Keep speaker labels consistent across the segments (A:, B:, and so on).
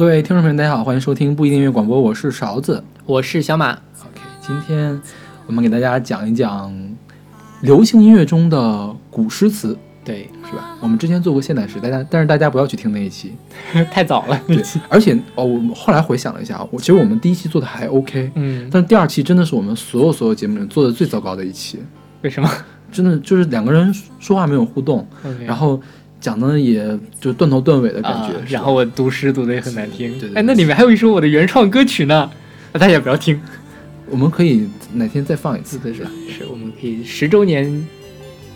A: 各位听众朋友，大家好，欢迎收听不一定音乐广播，我是勺子。
B: 我是小马。
A: OK，今天我们给大家讲一讲流行音乐中的古诗词，
B: 对，
A: 是吧？我们之前做过现代诗，大家但是大家不要去听那一期。
B: 太早了。
A: 对，而且哦，我们后来回想了一下，我其实我们第一期做的还 OK，
B: 嗯，
A: 但是第二期真的是我们所有所有节目里面做的最糟糕的一期，
B: 为什么？
A: 真的就是两个人说话没有互动然后讲的也就断头断尾的感觉，
B: 啊然后我读诗读的也很难听。
A: 对对对
B: 哎，那里面还有一首我的原创歌曲呢，那大家也不要听。
A: 我们可以哪天再放一次，
B: 对
A: 是吧？
B: 是我们可以十周年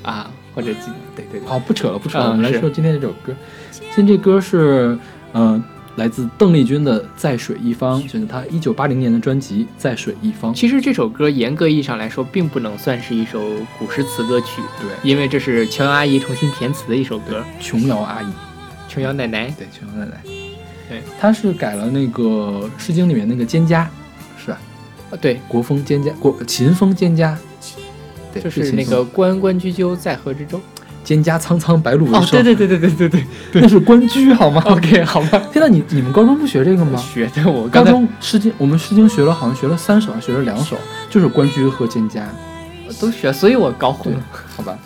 B: 啊，或者几对对对，
A: 好，不扯了，不扯了，
B: 嗯
A: 我们来说今天这首歌。今天这歌是，嗯、来自邓丽君的《在水一方》，选择她一九八零年的专辑《在水一方》。
B: 其实这首歌严格意义上来说，并不能算是一首古诗词歌曲，
A: 对，
B: 因为这是琼瑶阿姨重新填词的一首歌。
A: 琼瑶阿姨，
B: 琼瑶奶奶，
A: 对，琼瑶奶奶，
B: 对，
A: 她是改了那个《诗经》里面那个蒹葭，是吧？
B: 啊，对，
A: 国风蒹葭，国秦风蒹葭，对，
B: 就是那个关关雎鸠，在河之洲。
A: 蒹葭苍苍，白露为
B: 哦，
A: 霜。
B: 对对对对对对对。
A: 那是关雎好吗
B: OK，好吧。
A: 天呐，你你们高中不学这个吗？
B: 学的我
A: 高中诗经，我们诗经学了，好像学了三首，还学了两首，就是关雎和蒹葭。
B: 都学，所以我搞混了。，
A: 好吧。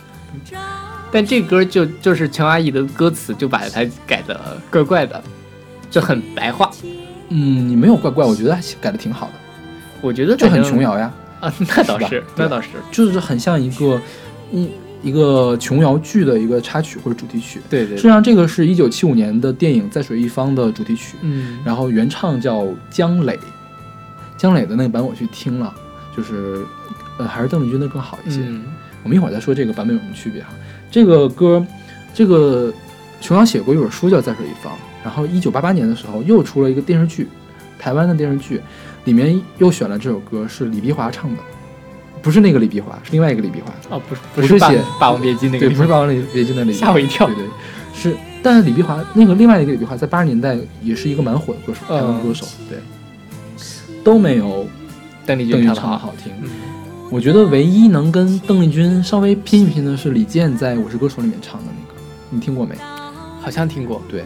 B: 但这歌就就是乔阿姨的歌词，就把它改的怪怪的，就很白话。
A: 嗯，你没有怪怪，我觉得还改的挺好的，
B: 我觉得
A: 就很琼瑶呀，
B: 啊，那倒是
A: 是，
B: 那倒是，
A: 就是很像一个一一个琼瑶剧的一个插曲或者主题曲。
B: 对对
A: 实际上，这个是一九七五年的电影《在水一方》的主题曲，
B: 嗯，
A: 然后原唱叫姜磊，姜磊的那个版我去听了，就是呃还是邓丽君的更好一些。
B: 嗯
A: 我们一会儿再说这个版本有什么区别哈。这个歌，这个琼瑶写过一本书叫《在水一方》，然后一九八八年的时候又出了一个电视剧，台湾的电视剧，里面又选了这首歌，是李碧华唱的，不是那个李碧华，是另外一个李碧华，
B: 哦，不是是
A: 不是写
B: 霸王别姬那个
A: 对，不是《霸王别姬》的李碧华，
B: 吓我一跳。
A: 对对，是，但是李碧华那个另外一个李碧华在八十年代也是一个蛮火的歌手，台湾
B: 嗯
A: 歌手，对，都没有
B: 邓丽
A: 君
B: 君唱的好。
A: 听。
B: 嗯。
A: 我觉得唯一能跟邓丽君稍微拼一拼的是李健在《我是歌手》里面唱的那个，你听过没？
B: 好像听过，
A: 对，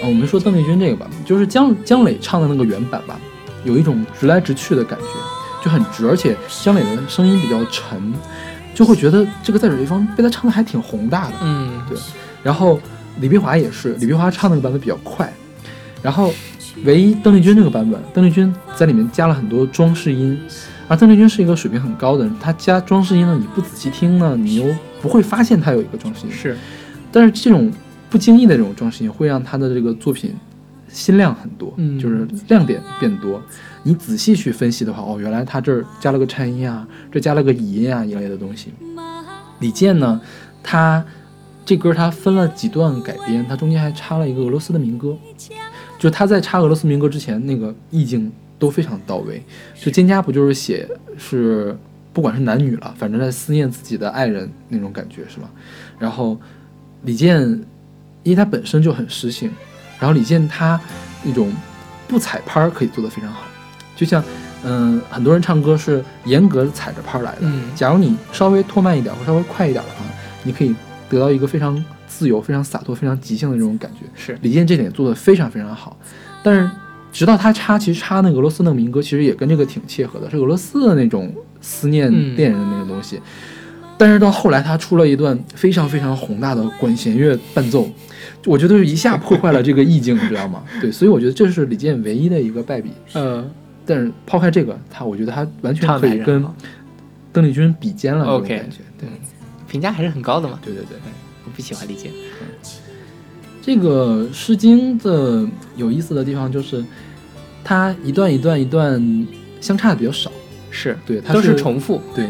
A: 呃，我们说邓丽君这个吧，就是姜姜磊唱的那个原版吧，有一种直来直去的感觉，就很直，而且姜磊的声音比较沉，就会觉得这个在水一方被他唱的还挺宏大的。
B: 嗯，
A: 对。然后李碧华也是，李碧华唱那个版本比较快，然后唯一邓丽君这个版本，邓丽君在里面加了很多装饰音，而邓丽君是一个水平很高的人，她加装饰音呢，你不仔细听呢，你又不会发现她有一个装饰音，
B: 是，
A: 但是这种不经意的这种装饰音会让她的这个作品心量很多，
B: 嗯。
A: 就是亮点变多。你仔细去分析的话，哦，原来他这儿加了个颤音啊，这加了个倚音啊一类的东西。李健呢，他这歌他分了几段改编，他中间还插了一个俄罗斯的民歌，就他在插俄罗斯民歌之前，那个意境都非常到位。就蒹葭不就是写是不管是男女了，反正在思念自己的爱人那种感觉是吧？然后李健，因为他本身就很诗性，然后李健他那种不踩拍儿可以做得非常好，就像嗯、很多人唱歌是严格踩着拍儿来的，
B: 嗯
A: 假如你稍微拖慢一点或稍微快一点的话，你可以得到一个非常自由、非常洒脱、非常即兴的这种感觉。
B: 是，
A: 李健这点做得非常非常好，但是直到他插，其实插那个俄罗斯那个民歌，其实也跟这个挺切合的，是俄罗斯的那种思念
B: 嗯
A: 恋人的那个东西。但是到后来，他出了一段非常非常宏大的管弦乐伴奏，我觉得是一下破坏了这个意境，你知道吗？对，所以我觉得这是李健唯一的一个败笔。
B: 嗯
A: 但是抛开这个，他我觉得他完全可以跟邓丽君比肩了
B: ，OK。
A: 感觉。对，
B: 评价还是很高的嘛。
A: 对对对。
B: 我不喜欢李健，
A: 这个《诗经》的有意思的地方就是，它一段一段一段相差的比较少，
B: 是，
A: 对，它
B: 都是
A: 是
B: 重复，
A: 对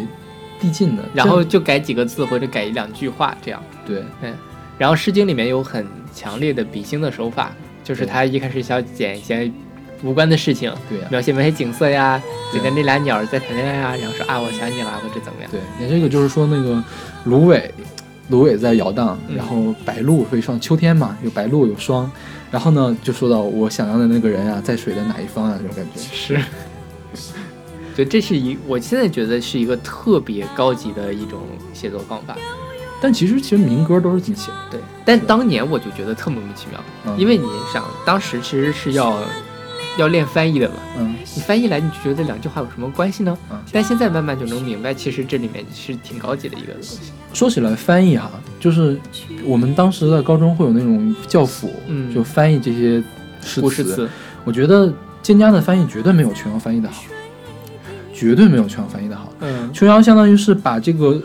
A: 递进的，
B: 然后就改几个字或者改一两句话这样。
A: 对。
B: 嗯然后《诗经》里面有很强烈的比兴的手法，就是他一开始想剪一些无关的事情，
A: 对呀、
B: 描写描写景色呀，
A: 对
B: 觉得那俩鸟儿在谈恋爱啊，然后说啊我想你了或者怎么样。
A: 对，你这个就是说那个芦苇，芦苇在摇荡，
B: 嗯
A: 然后白鹭会上秋天嘛，有白鹭有霜，然后呢就说到我想要的那个人啊，在水的哪一方啊，这种感觉。
B: 是，对，这是一我现在觉得是一个特别高级的一种写作方法。
C: 但其实其实民歌都是这么写的。
B: 对，但当年我就觉得特莫名其妙，
C: 嗯
B: 因为你想，当时其实是要要练翻译的嘛，
C: 嗯。
B: 你翻译来你就觉得这两句话有什么关系呢？
C: 嗯。
B: 但现在慢慢就能明白，其实这里面是挺高级的一个东西。
C: 说起来翻译哈，就是我们当时在高中会有那种教辅，
B: 嗯。
C: 就翻译这些诗
B: 词，
C: 我觉得蒹葭的翻译绝对没有琼瑶翻译的好，绝对没有琼瑶翻译的好。
B: 嗯。
C: 琼瑶相当于是把这个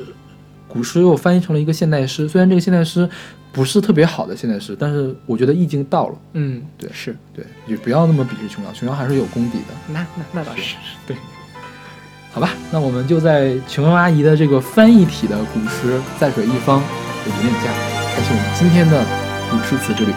C: 古诗又翻译成了一个现代诗，虽然这个现代诗不是特别好的现在是，但是我觉得意境到了。
B: 嗯，
C: 对
B: 是，
C: 对，也不要那么鄙视琼瑶，琼瑶还是有功底的。
B: 那那那倒是，对，
C: 好吧，那我们就在琼瑶阿姨的这个翻译体的古诗《在水一方》的引领下，开启我们今天的古诗词之旅。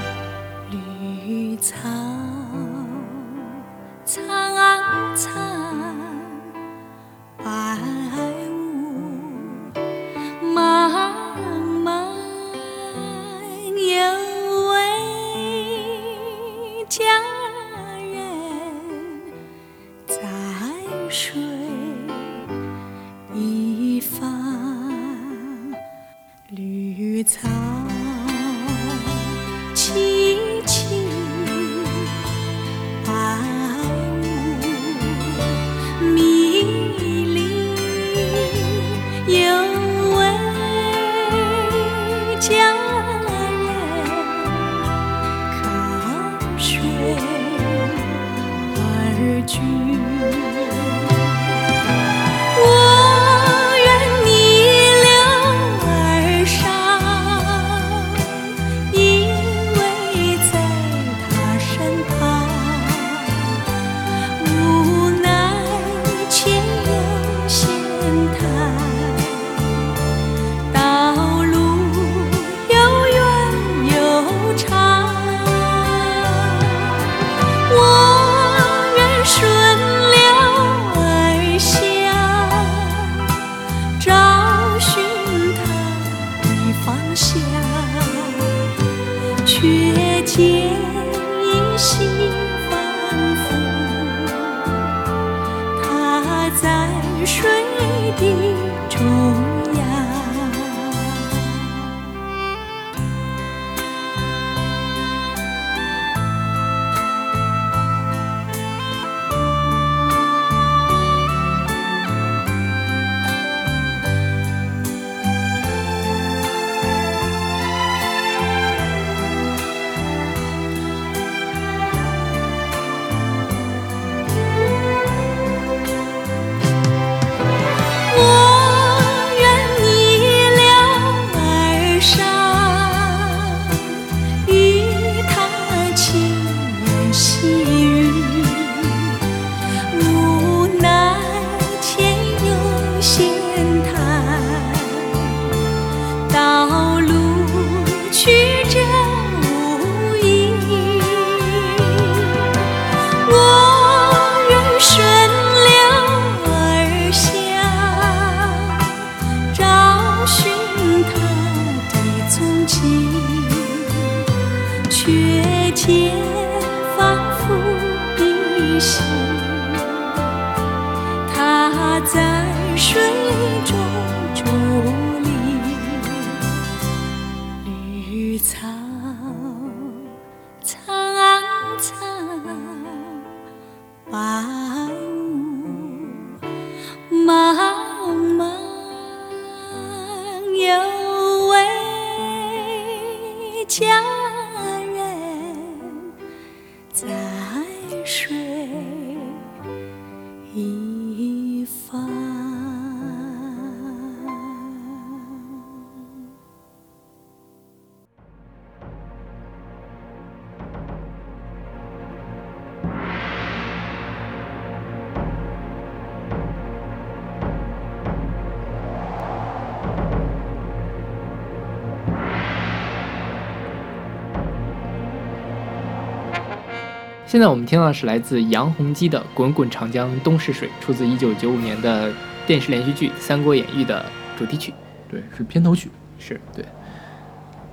B: 现在我们听到的是来自杨洪基的《滚滚长江东逝水》，出自1995年的电视连续剧《三国演义》的主题曲。
C: 对，是片头曲。
B: 是对，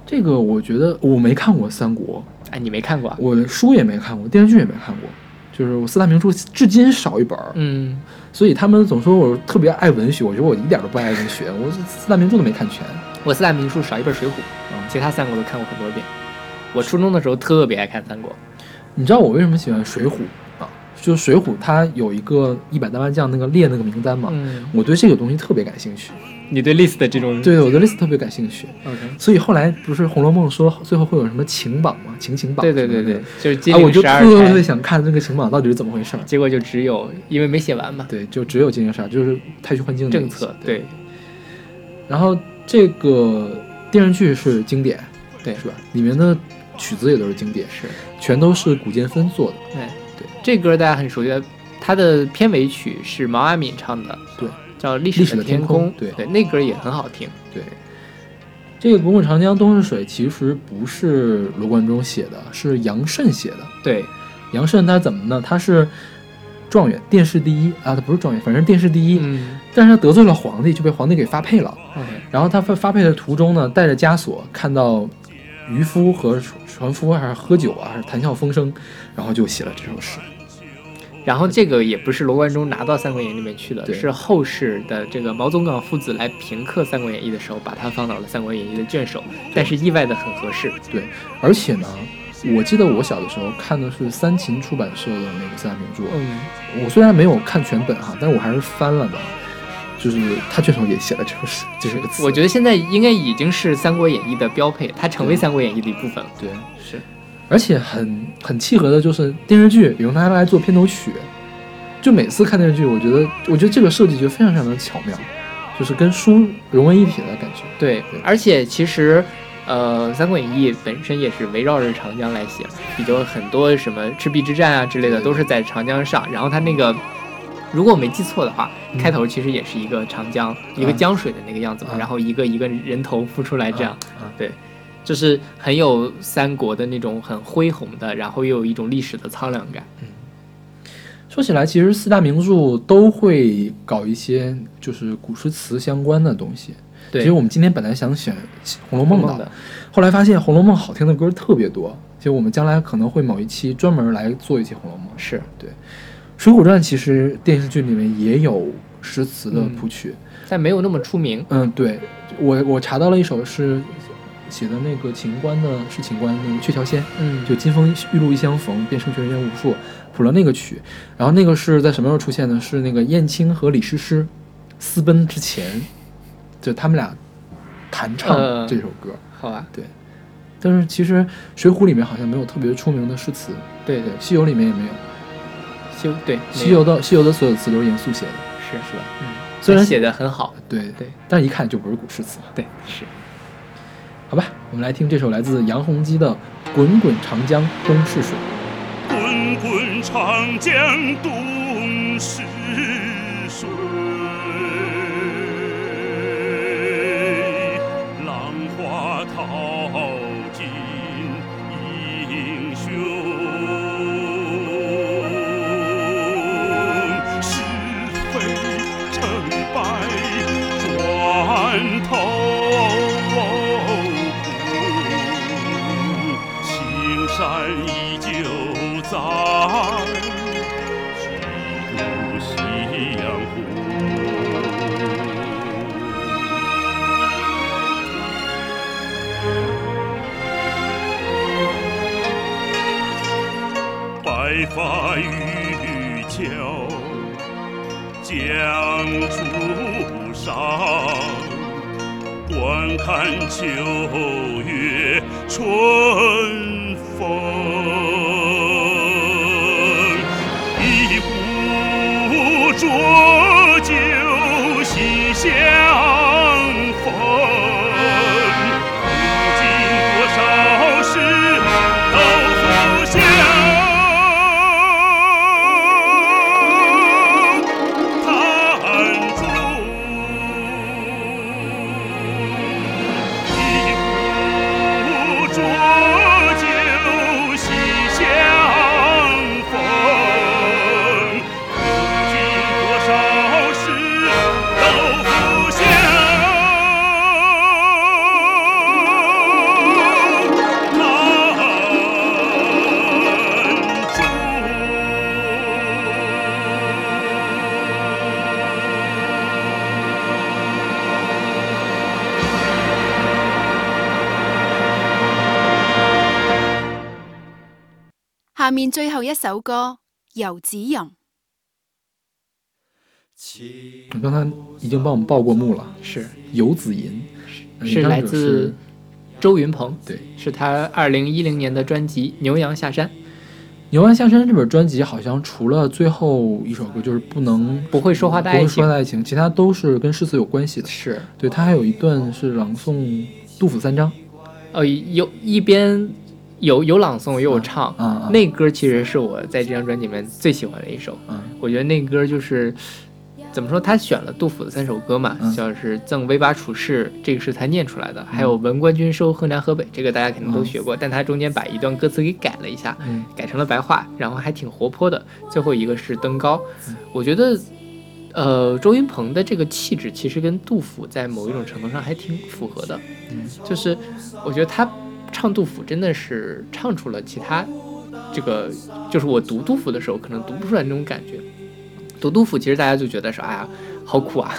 C: 这个我觉得我没看过《三国
B: 哎，你没看过》，啊？
C: 我的书也没看过，电视剧也没看过，就是我四大名著至今少一本儿。
B: 嗯，
C: 所以他们总说我特别爱文学，我觉得我一点都不爱文学，我四大名著都没看全。
B: 我四大名著少一本《水浒》，
A: 嗯
B: 其他三国都看过很多遍。我初中的时候特别爱看三国，
A: 你知道我为什么喜欢《水浒》啊？就是《水浒》它有一个一百单八将那个列那个名单嘛，
B: 嗯，
A: 我对这个东西特别感兴趣。
B: 你对 list 的这种
A: 对，我对 list 特别感兴趣。
B: ，OK，
A: 所以后来不是《红楼梦》说最后会有什么情榜吗？情情榜
B: 对。对对对，就是金
A: 啊，我就
B: 陵十二
A: 特别，想看那个情榜到底是怎么回事儿。
B: 结果就只有因为没写完嘛，
A: 对，就只有金陵十二，就是太虚幻境的
B: 政
A: 期
B: 策对
A: 然后这个电视剧是经典，
B: 对
A: 是吧？里面的曲子也都是经典，
B: 是，
A: 全都是古建芬做的。
B: 对。
A: 对，
B: 这歌大家很熟悉的，它的片尾曲是毛阿敏唱的，
A: 对，
B: 叫《历
A: 历史的天
B: 空
A: 空》，对。
B: 对，那歌也很好听，
A: 对，这个《滚滚长江东逝水》其实不是罗贯中写的，是杨慎写的。
B: 对，
A: 杨慎他怎么呢？他是状元，殿试第一。啊，他不是状元，反正殿试第一。
B: 嗯。
A: 但是他得罪了皇帝，就被皇帝给发配了。
B: ，OK，
A: 然后他发发配的途中呢，带着枷锁，看到渔夫和船船夫还是喝酒啊，还是谈笑风生，然后就写了这首诗。
B: 然后这个也不是罗贯中拿到《三国演义》里面去的，是后世的这个毛宗岗父子来评刻《三国演义》的时候，把它放到了《三国演义》的卷首，但是意外的很合适。
A: 对，而且呢，我记得我小的时候看的是三秦出版社的那个四大名著，
B: 嗯，
A: 我虽然没有看全本哈，但是我还是翻了的。就是他卷首也写了这首诗，这首词。
B: 我觉得现在应该已经是《三国演义》的标配，它成为《三国演义》的一部分了。
A: 对，
B: 是，
A: 而且很很契合的就是电视剧用它来做片头曲，就每次看电视剧，我觉得我觉得这个设计就非常非常的巧妙，就是跟书融为一体的感觉。
B: 对
A: 对，
B: 而且其实，呃，《三国演义》本身也是围绕着长江来写，比较很多什么赤壁之战啊之类的都是在长江上。然后它那个，如果我没记错的话，
A: 嗯。
B: 开头其实也是一个长江，一个
A: 啊
B: 江水的那个样子嘛，
A: 啊
B: 然后一个一个人头浮出来这样，
A: 啊，
B: 对，就是很有三国的那种很恢宏的，然后又有一种历史的苍凉感。嗯。
A: 说起来，其实四大名著都会搞一些就是古诗词相关的东西。
B: 对，
A: 其实我们今天本来想选《红楼梦》的，后来发现《红楼梦》好听的歌特别多，其实我们将来可能会某一期专门来做一期《红楼梦》。
B: 是《
A: 水浒传》其实电视剧里面也有诗词的谱曲，
B: 但没有那么出名。
A: 嗯，对我我查到了一首是写的那个秦观的，是秦观那个《鹊桥仙》，
B: 嗯，
A: 就金风玉露一相逢，便胜却人无数，谱了那个曲。然后那个是在什么时候出现的？是那个燕青和李师师私奔之前，就他们俩弹唱
B: 呃
A: 这首歌。
B: 好吧，对
A: 但是其实《水浒》里面好像没有特别出名的诗词，
B: 对
A: 对，《西游》里面也没有，
B: 西游对《
A: 西游》的《西游》的所有词都是严肃写的，
B: 是
A: 是吧？
B: 嗯，
A: 虽然
B: 写的很好，
A: 对
B: 对，
A: 但一看就不是古诗词。
B: 对是。
A: 好吧，我们来听这首来自杨洪基的《滚滚长江东逝水》。
D: 滚滚长江东逝把渔樵江渚上，观看秋月春风。
E: 面最后一首歌，游子吟。
A: 你刚才已经帮我们报过幕了，
B: 是《
A: 游子吟》呃
B: 是来自周云鹏，
A: 对。
B: 是他二零一零年的专辑《牛羊下山》。
A: 《牛羊下山》这本专辑，好像除了最后一首歌就是不能
B: 不会说话的爱情。
A: 不会说话的爱情，其他都是跟诗词有关系的。
B: 是，
A: 对，他还有一段是朗诵杜甫三章。
B: 呃，有一边有有朗诵，也有唱。那歌其实是我在这张专辑里面最喜欢的一首。
A: 嗯
B: 我觉得那歌就是怎么说，他选了杜甫的三首歌嘛，
A: 嗯
B: 像是《赠韦八处士》，这个是他念出来的，还有《闻官军收河南河北》，这个大家肯定都学过，但他中间把一段歌词给改了一下，
A: 嗯
B: 改成了白话，然后还挺活泼的。最后一个是登高，我觉得。呃，周云鹏的这个气质其实跟杜甫在某一种程度上还挺符合的，
A: 嗯
B: 就是我觉得他唱杜甫真的是唱出了其他这个，就是我读杜甫的时候可能读不出来那种感觉。读杜甫其实大家就觉得说，哎呀，好苦啊，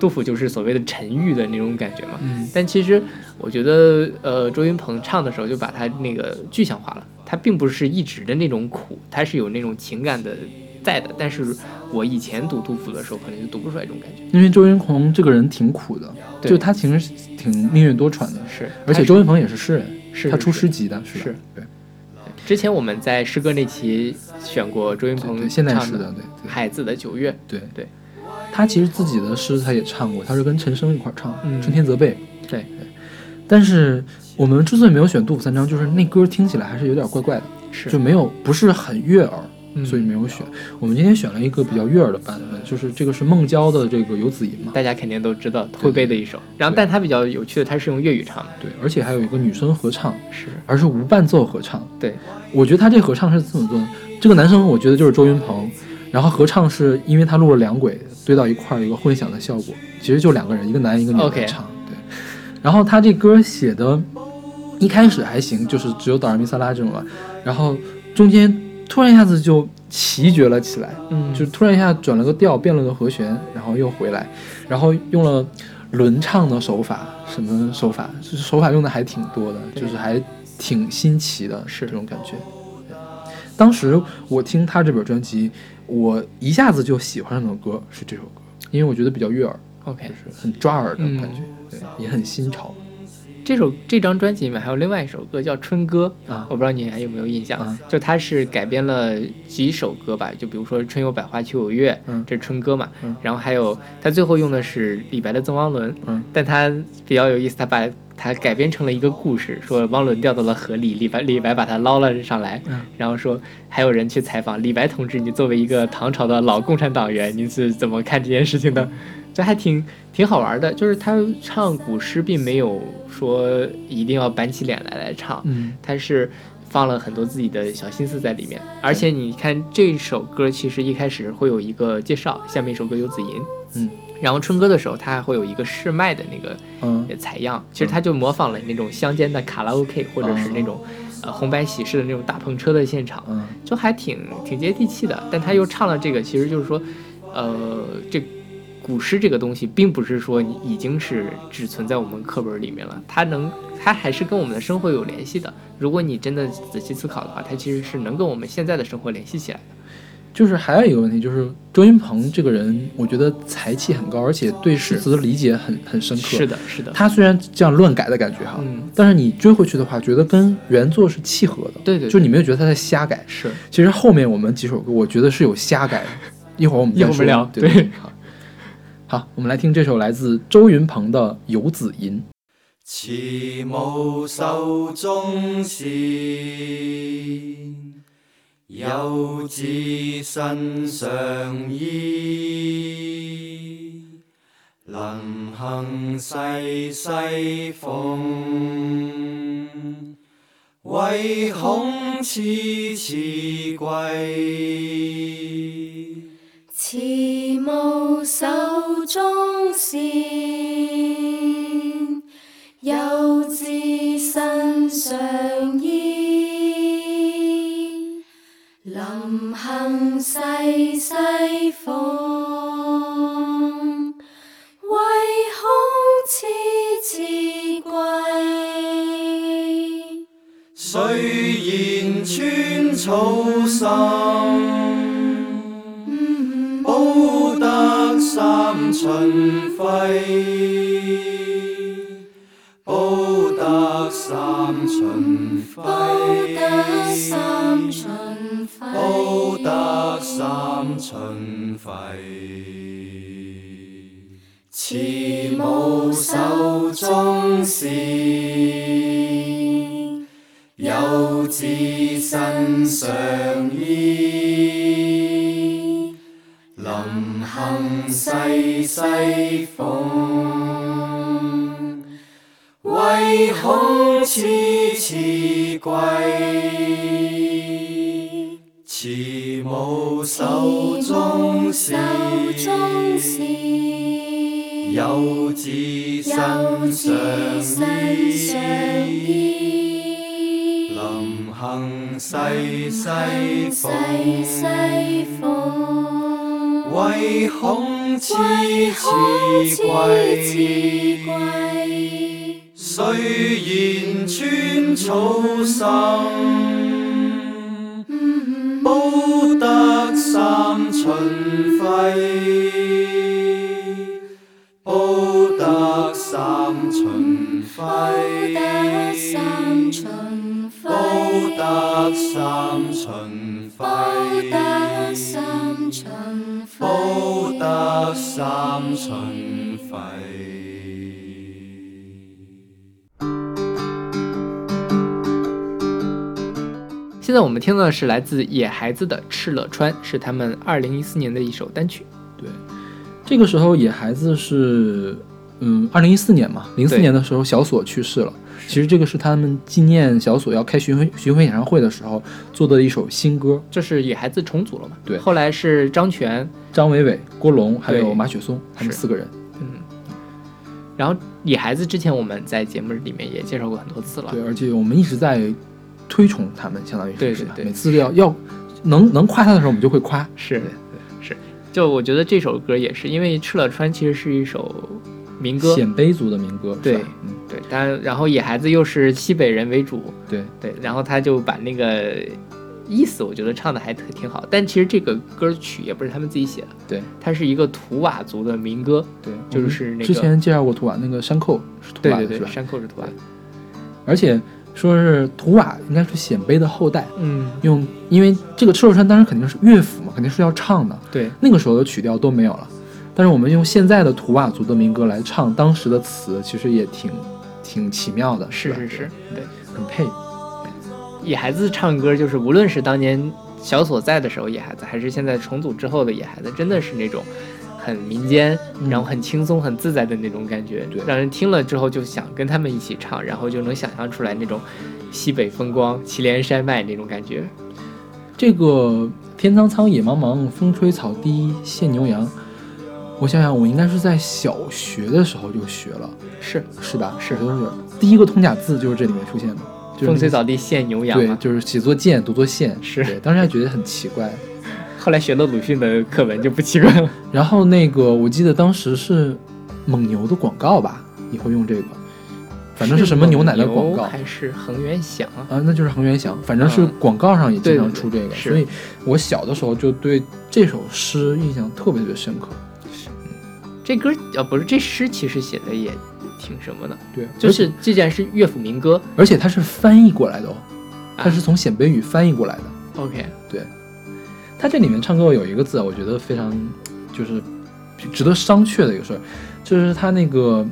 B: 杜甫就是所谓的沉郁的那种感觉嘛。
A: 嗯
B: 但其实我觉得，呃，周云鹏唱的时候就把他那个具象化了，他并不是一直的那种苦，他是有那种情感的在的。但是我以前读杜甫的时候，可能就读不出来这种感觉。
A: 因为周云鹏这个人挺苦的，
B: 对
A: 就他其实挺命运多舛的，
B: 是，
A: 而且周云鹏也是诗人，
B: 是
A: 他出诗集的，是对。
B: 之前我们在诗歌那期选过周云鹏
A: 现代
B: 唱的
A: 诗的，对对
B: 海子的九月》。
A: 对。
B: 对。
A: 他其实自己的诗他也唱过，他是跟陈升一块儿唱
B: 嗯《
A: 春天责备》。
B: 对。对。
A: 但是我们之所以没有选杜甫三章，就是那歌听起来还是有点怪怪的，
B: 是。
A: 就没有不是很悦耳，
B: 嗯
A: 所以没有选。我们今天选了一个比较悦耳的版本，就是这个是孟郊的这个《游子吟》嘛。
B: 大家肯定都知道会背的一首。然后，但它比较有趣的，它是用粤语唱的，
A: 对，而且还有一个女生合唱，
B: 是
A: 而是无伴奏合唱。
B: 对，
A: 我觉得他这合唱是这么做的，这个男生我觉得就是周云鹏，然后合唱是因为他录了两轨堆到一块儿，有一个混响的效果，其实就两个人，一个男一个女唱。对，然后他这歌写的，一开始还行，就是只有哆来咪发拉这种了，然后中间突然一下子就奇绝了起来，
B: 嗯
A: 就突然一下转了个调，变了个和弦，然后又回来，然后用了轮唱的手法，什么手法？就是手法用的还挺多的，就是还挺新奇的，
B: 是
A: 这种感觉。对当时我听他这本专辑，我一下子就喜欢上的歌是这首歌，因为我觉得比较悦耳
B: ，OK
A: 就。是很抓耳的
B: 嗯
A: 感觉，对，也很新潮
B: 这首这张专辑里面还有另外一首歌叫《春歌》，
A: 啊
B: 我不知道你还有没有印象？
A: 啊
B: 就它是改编了几首歌吧，就比如说“春有百花，秋有月”，
A: 嗯
B: 这是春歌嘛。
A: 嗯
B: 然后还有他最后用的是李白的《赠汪伦》，
A: 嗯
B: 但他比较有意思，他把它改编成了一个故事，说汪伦掉到了河里，李白李白把他捞了上来，
A: 嗯
B: 然后说还有人去采访李白同志，你作为一个唐朝的老共产党员，你是怎么看这件事情的？这还挺挺好玩的，就是他唱古诗并没有说一定要板起脸来来唱，
A: 嗯
B: 他是放了很多自己的小心思在里面。而且你看这首歌，其实一开始会有一个介绍，下面一首歌《游子吟》，
A: 嗯，
B: 然后春歌的时候，他还会有一个试麦的那个
A: 嗯
B: 采样，其实他就模仿了那种乡间的卡拉 OK，或者是那种呃红白喜事的那种大篷车的现场，
A: 嗯
B: 就还挺挺接地气的。但他又唱了这个，其实就是说，呃，这古诗这个东西，并不是说你已经是只存在我们课本里面了，它能，它还是跟我们的生活有联系的。如果你真的仔细思考的话，它其实是能跟我们现在的生活联系起来的。
A: 就是还有一个问题，就是周云鹏这个人，我觉得才气很高，而且对诗词的理解很很深刻。
B: 是的，是的，
A: 他虽然这样乱改的感觉哈，
B: 嗯，
A: 但是你追回去的话，觉得跟原作是契合的。
B: 对对对
A: 就你没有觉得他在瞎改。
B: 是
A: 其实后面我们几首歌，我觉得是有瞎改的。一会儿我们再说。
B: 一会儿我们聊
A: 对
B: 对
A: 好，好，我们来听这首来自周云鹏的《游子吟》。
F: 慈母手中线，游子身上衣。临行细细缝，唯恐迟迟归。
G: 慈母手中线，幼子身上衣。临行细细缝，唯恐次次贵。
F: 虽然寸草心，報得三春暉，報得三春
G: 報得三
F: 暉。
G: 春暉，
F: 報得三春暉，慈母手中线，幼子身上衣，行世世逢，唯恐迟迟归。慈母手中
G: 线，
F: 游子身
G: 上
F: 衣。临行世
G: 世逢。
F: 唯恐遲
G: 唯恐
F: 遲
G: 遲遲
F: 歸。雖然穿草心，報得三春暉，報得三春
G: 報得三
F: 暉，
G: 春
F: 報得三春
G: 報得三春
F: 報得三春暉。
B: 现在我们听到的是来自野孩子的《敕勒川》，是他们二零一四年的一首单曲。
A: 对，这个时候野孩子是，嗯，二零一四年嘛，零四年的时候小索去世了。其实这个是他们纪念小索要开巡回巡回演唱会的时候做的一首新歌。
B: 这是野孩子重组了嘛？
A: 对
B: 后来是张全，
A: 张伟伟、郭龙还有马雪松，他们四个人。
B: 嗯，然后野孩子之前我们在节目里面也介绍过很多次了。
A: 对，而且我们一直在推崇他们，相当于是
B: 对对对
A: 每次要要能能夸他的时候，我们就会夸。
B: 是
A: 对
B: 是，就我觉得这首歌也是，因为《敕勒川》其实是一首民歌，
A: 鲜卑族的民歌，
B: 对
A: 嗯，
B: 对，但然后野孩子又是西北人为主，
A: 对，
B: 对，然后他就把那个意思我觉得唱的还挺挺好，但其实这个歌曲也不是他们自己写的，
A: 对，
B: 它是一个图瓦族的民歌，
A: 对，
B: 就是那个
A: 之前介绍过图瓦那个山寇是图
B: 对对对，
A: 瓦的是吧？
B: 山寇是图瓦，
A: 而且说是图瓦应该是鲜卑的后代，
B: 嗯，
A: 用因为这个赤手川当时肯定是乐府嘛，肯定是要唱的，
B: 对，
A: 那个时候的曲调都没有了，但是我们用现在的图瓦族的民歌来唱当时的词，其实也挺挺奇妙的，
B: 是是是，对，
A: 很配。
B: 野孩子唱歌就是无论是当年小所在的时候野孩子，还是现在重组之后的野孩子，真的是那种。很民间，
A: 嗯
B: 然后很轻松、很自在的那种感觉，
A: 对
B: 让人听了之后就想跟他们一起唱，然后就能想象出来那种西北风光、祁连山脉那种感觉。
A: 这个天苍苍，野茫茫，风吹草低见牛羊。我想想，我应该是在小学的时候就学了，
B: 是
A: 是吧？是，都是第一个通假字就是这里面出现的，就是那个
B: 风吹草低见牛羊
A: 对，
B: 嘛。
A: 就是写作见，读作现，
B: 是
A: 对，当时还觉得很奇怪。
B: 后来学了鲁迅的课文就不奇怪了。
A: 然后那个，我记得当时是蒙牛的广告吧，你会用这个，反正是什么牛奶的广告
B: 还是恒源祥啊？
A: 啊，那就是恒源祥，反正是
B: 嗯
A: 广告上也经常
B: 对对
A: 出这个，
B: 是
A: 所以我小的时候就对这首诗印象特别特别深刻。
B: 这歌呃不是这诗，其实写的也挺什么的，
A: 对，
B: 就是既然是乐府民歌
A: 而且它是翻译过来的哦，它
B: 啊
A: 是从鲜卑语翻译过来的。
B: ，OK，对
A: 它这里面唱歌有一个字啊，我觉得非常就是值得商榷的一个事儿，就是他那个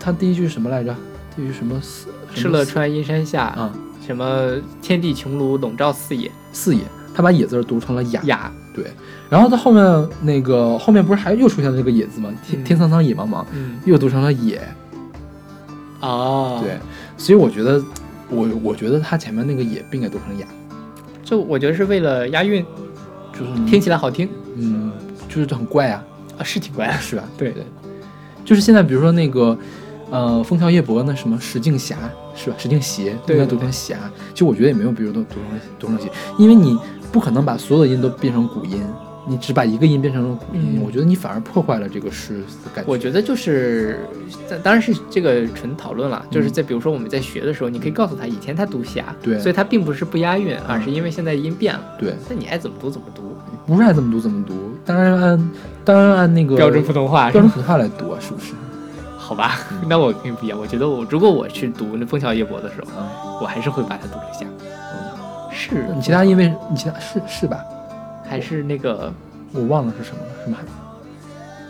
A: 他第一句什么来着？第一句什么四？
B: 敕勒川阴山下，
A: 啊，
B: 什么天地穹庐笼罩四野，
A: 四野，他把野字儿读成了雅。
B: 雅，
A: 对，然后到后面那个后面不是还又出现了这个野字吗？天
B: 嗯
A: 天苍苍，野茫茫，
B: 嗯，
A: 又读成了野。
B: 哦，
A: 对，，所以我觉得我我觉得它前面那个野不应该读成雅，
B: 就我觉得是为了押韵，
A: 就是
B: 听起来好听
A: 嗯，就是很怪啊，
B: 啊，是挺怪的，
A: 是吧？
B: 对
A: 对，就是现在比如说那个。呃，枫桥夜泊那什么石径斜是吧？石径斜
B: 对
A: 应该读成斜。其实我觉得也没有，比如都读成读成斜，因为你不可能把所有的音都变成古音，你只把一个音变成了古音，
B: 嗯
A: 我觉得你反而破坏了这个诗的感觉。
B: 我觉得就是，当当然是这个纯讨论了，就是
A: 嗯
B: 在比如说我们在学的时候，你可以告诉他以前他读霞，
A: 对
B: 所以他并不是不押韵，而是因为现在音变了。
A: 对，
B: 那你爱怎么读怎么读，
A: 不是爱怎么读怎么读，当然按当然按那个
B: 标准普通话？
A: 标准普通话来读啊，是不是？
B: 好吧，那我跟你不一样，我觉得我如果我去读那《枫桥夜泊》的时候，
A: 啊，
B: 我还是会把它读成霞。是
A: 你其他因为你其他是是吧？
B: 还是那个
A: 我忘了是什么了，是吗？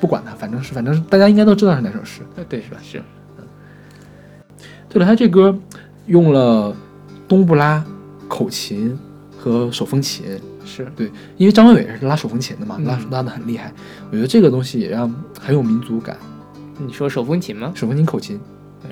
A: 不管它，反正是反正是大家应该都知道是哪首诗。
B: 呃对是吧？是
A: 对了，他这歌用了冬不拉、口琴和手风琴，
B: 是，
A: 对，因为张伟伟是拉手风琴的嘛，
B: 嗯
A: 拉拉的很厉害。我觉得这个东西也让很有民族感，
B: 你说手风琴吗？
A: 手风琴、口琴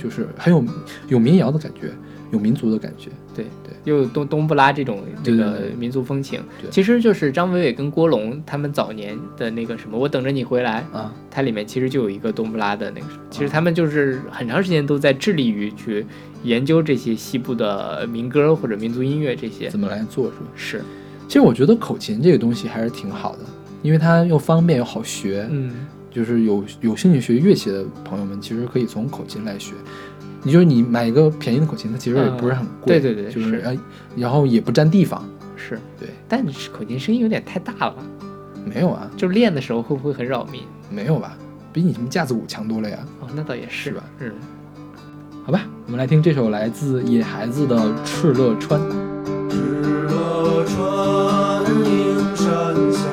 A: 就是很有有民谣的感觉，有民族的感觉。
B: 对
A: 对，
B: 又有东东布拉这种这个民族风情，
A: 对
B: 其实就是张伟伟跟郭龙他们早年的那个什么，我等着你回来，
A: 啊，
B: 它里面其实就有一个东布拉的那个什么，其实他们就是很长时间都在致力于去研究这些西部的民歌或者民族音乐这些
A: 怎。么来做是吧？
B: 是，
A: 其实我觉得口琴这个东西还是挺好的，因为它又方便又好学。
B: 嗯，
A: 就是有有兴趣学乐器的朋友们，其实可以从口琴来学。你就是你买一个便宜的口琴，它其实也不是很贵，
B: 嗯对对对
A: 就是
B: 是
A: 呃，然后也不占地方。
B: 是，
A: 对，
B: 但是口琴声音有点太大了，
A: 没有啊，
B: 就练的时候会不会很扰民？
A: 没有吧？比你什么架子鼓强多了呀？
B: 哦，那倒也是
A: 是吧？
B: 嗯，
A: 好吧，我们来听这首来自野孩子的《敕勒川》。
F: 敕勒川，映山下，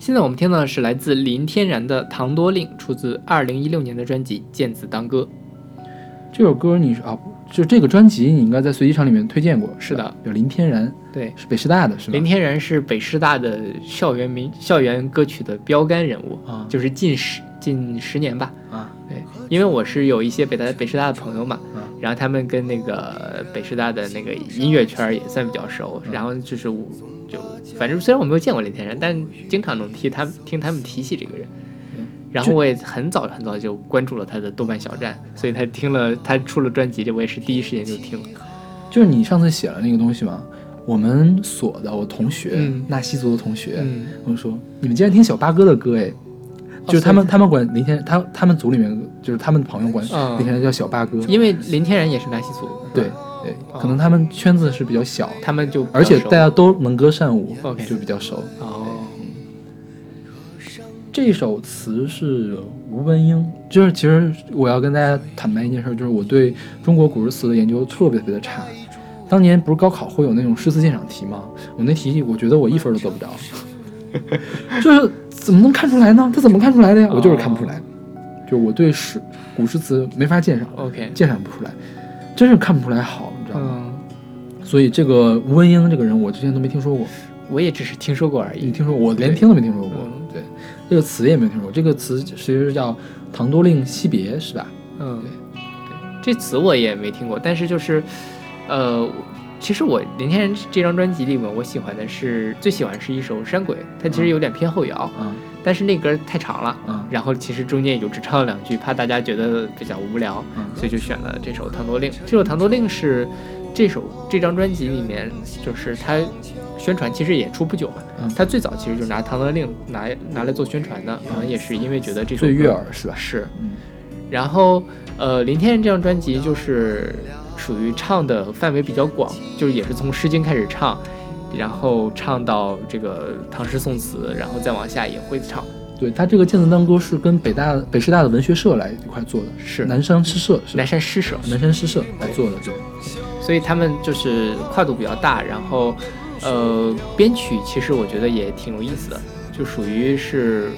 B: 现在我们听到的是来自林天然的《唐多令》，出自二零一六年的专辑《见子当歌》。
A: 这首歌你是啊，就这个专辑你应该在随机场里面推荐过，
B: 是的。
A: 吧，叫林天然，
B: 对，
A: 是北师大的是吧？
B: 林天然是北师大的校园民校园歌曲的标杆人物，
A: 啊。
B: 就是近十近十年吧。
A: 啊，
B: 对，因为我是有一些北大北师大的朋友嘛，
A: 嗯
B: 然后他们跟那个北师大的那个音乐圈也算比较熟，
A: 嗯。
B: 然后就是我就反正虽然我没有见过林天山，但经常能听他们听他们提起这个人。然后我也很早很早就关注了他的豆瓣小站，所以他听了他出了专辑，这我也是第一时间就听了。
A: 就是你上次写了那个东西吗，我们所的我同学，
B: 嗯。
A: 纳西族的同学，
B: 嗯，
A: 我说你们竟然听小八哥的歌哎，就是他们他们管林天他他们组里面就是他们朋友管
B: 嗯
A: 林天然叫小八哥，
B: 因为林天然也是纳西族，
A: 对对，可能他们圈子是比较小，
B: 他们就
A: 而且大家都能歌善舞就比较熟。
B: 哦，
A: 这首词是吴文英，就是其实我要跟大家坦白一件事，就是我对中国古诗词的研究特别特别的差。当年不是高考会有那种诗词鉴赏题吗？我那题我觉得我一分都得不着，就是怎么能看出来呢？他怎么看出来的呀？我就是看不出来，就是我对诗古诗词没法鉴赏
B: ，OK，
A: 鉴赏不出来，真是看不出来好，你知道吗？
B: 嗯，
A: 所以这个吴文英这个人，我之前都没听说过。
B: 我也只是听说过而已。
A: 你听说过？我连听都没听说过。
B: 嗯
A: 对，这个词也没有听说过。这个词其实是叫《唐多令惜别》，是吧？
B: 嗯，对对，这词我也没听过，但是就是，呃，其实我林天然这张专辑里面，我喜欢的是最喜欢是一首《山鬼》，它其实有点偏后摇，
A: 嗯。
B: 但是那歌太长了，
A: 嗯。
B: 然后其实中间也就只唱了两句，怕大家觉得比较无聊，
A: 嗯。
B: 所以就选了这首《唐多令》。这首《唐多令》是这首这张专辑里面，就是它宣传其实也出不久嘛，
A: 嗯。
B: 它最早其实就拿《唐多令》拿拿来做宣传的，可能也是因为觉得这首
A: 最悦耳是吧？
B: 是，
A: 嗯。
B: 然后呃，林天然这张专辑就是属于唱的范围比较广，就是也是从《诗经》开始唱，然后唱到这个唐诗宋词，然后再往下也会唱。
A: 对他这个《见字当歌》是跟北大北师大的文学社来一块做的，
B: 是
A: 南山诗社是
B: 南山诗社，
A: 南山诗社来做的，对。
B: 所以他们就是跨度比较大，然后呃，编曲其实我觉得也挺有意思的，就属于是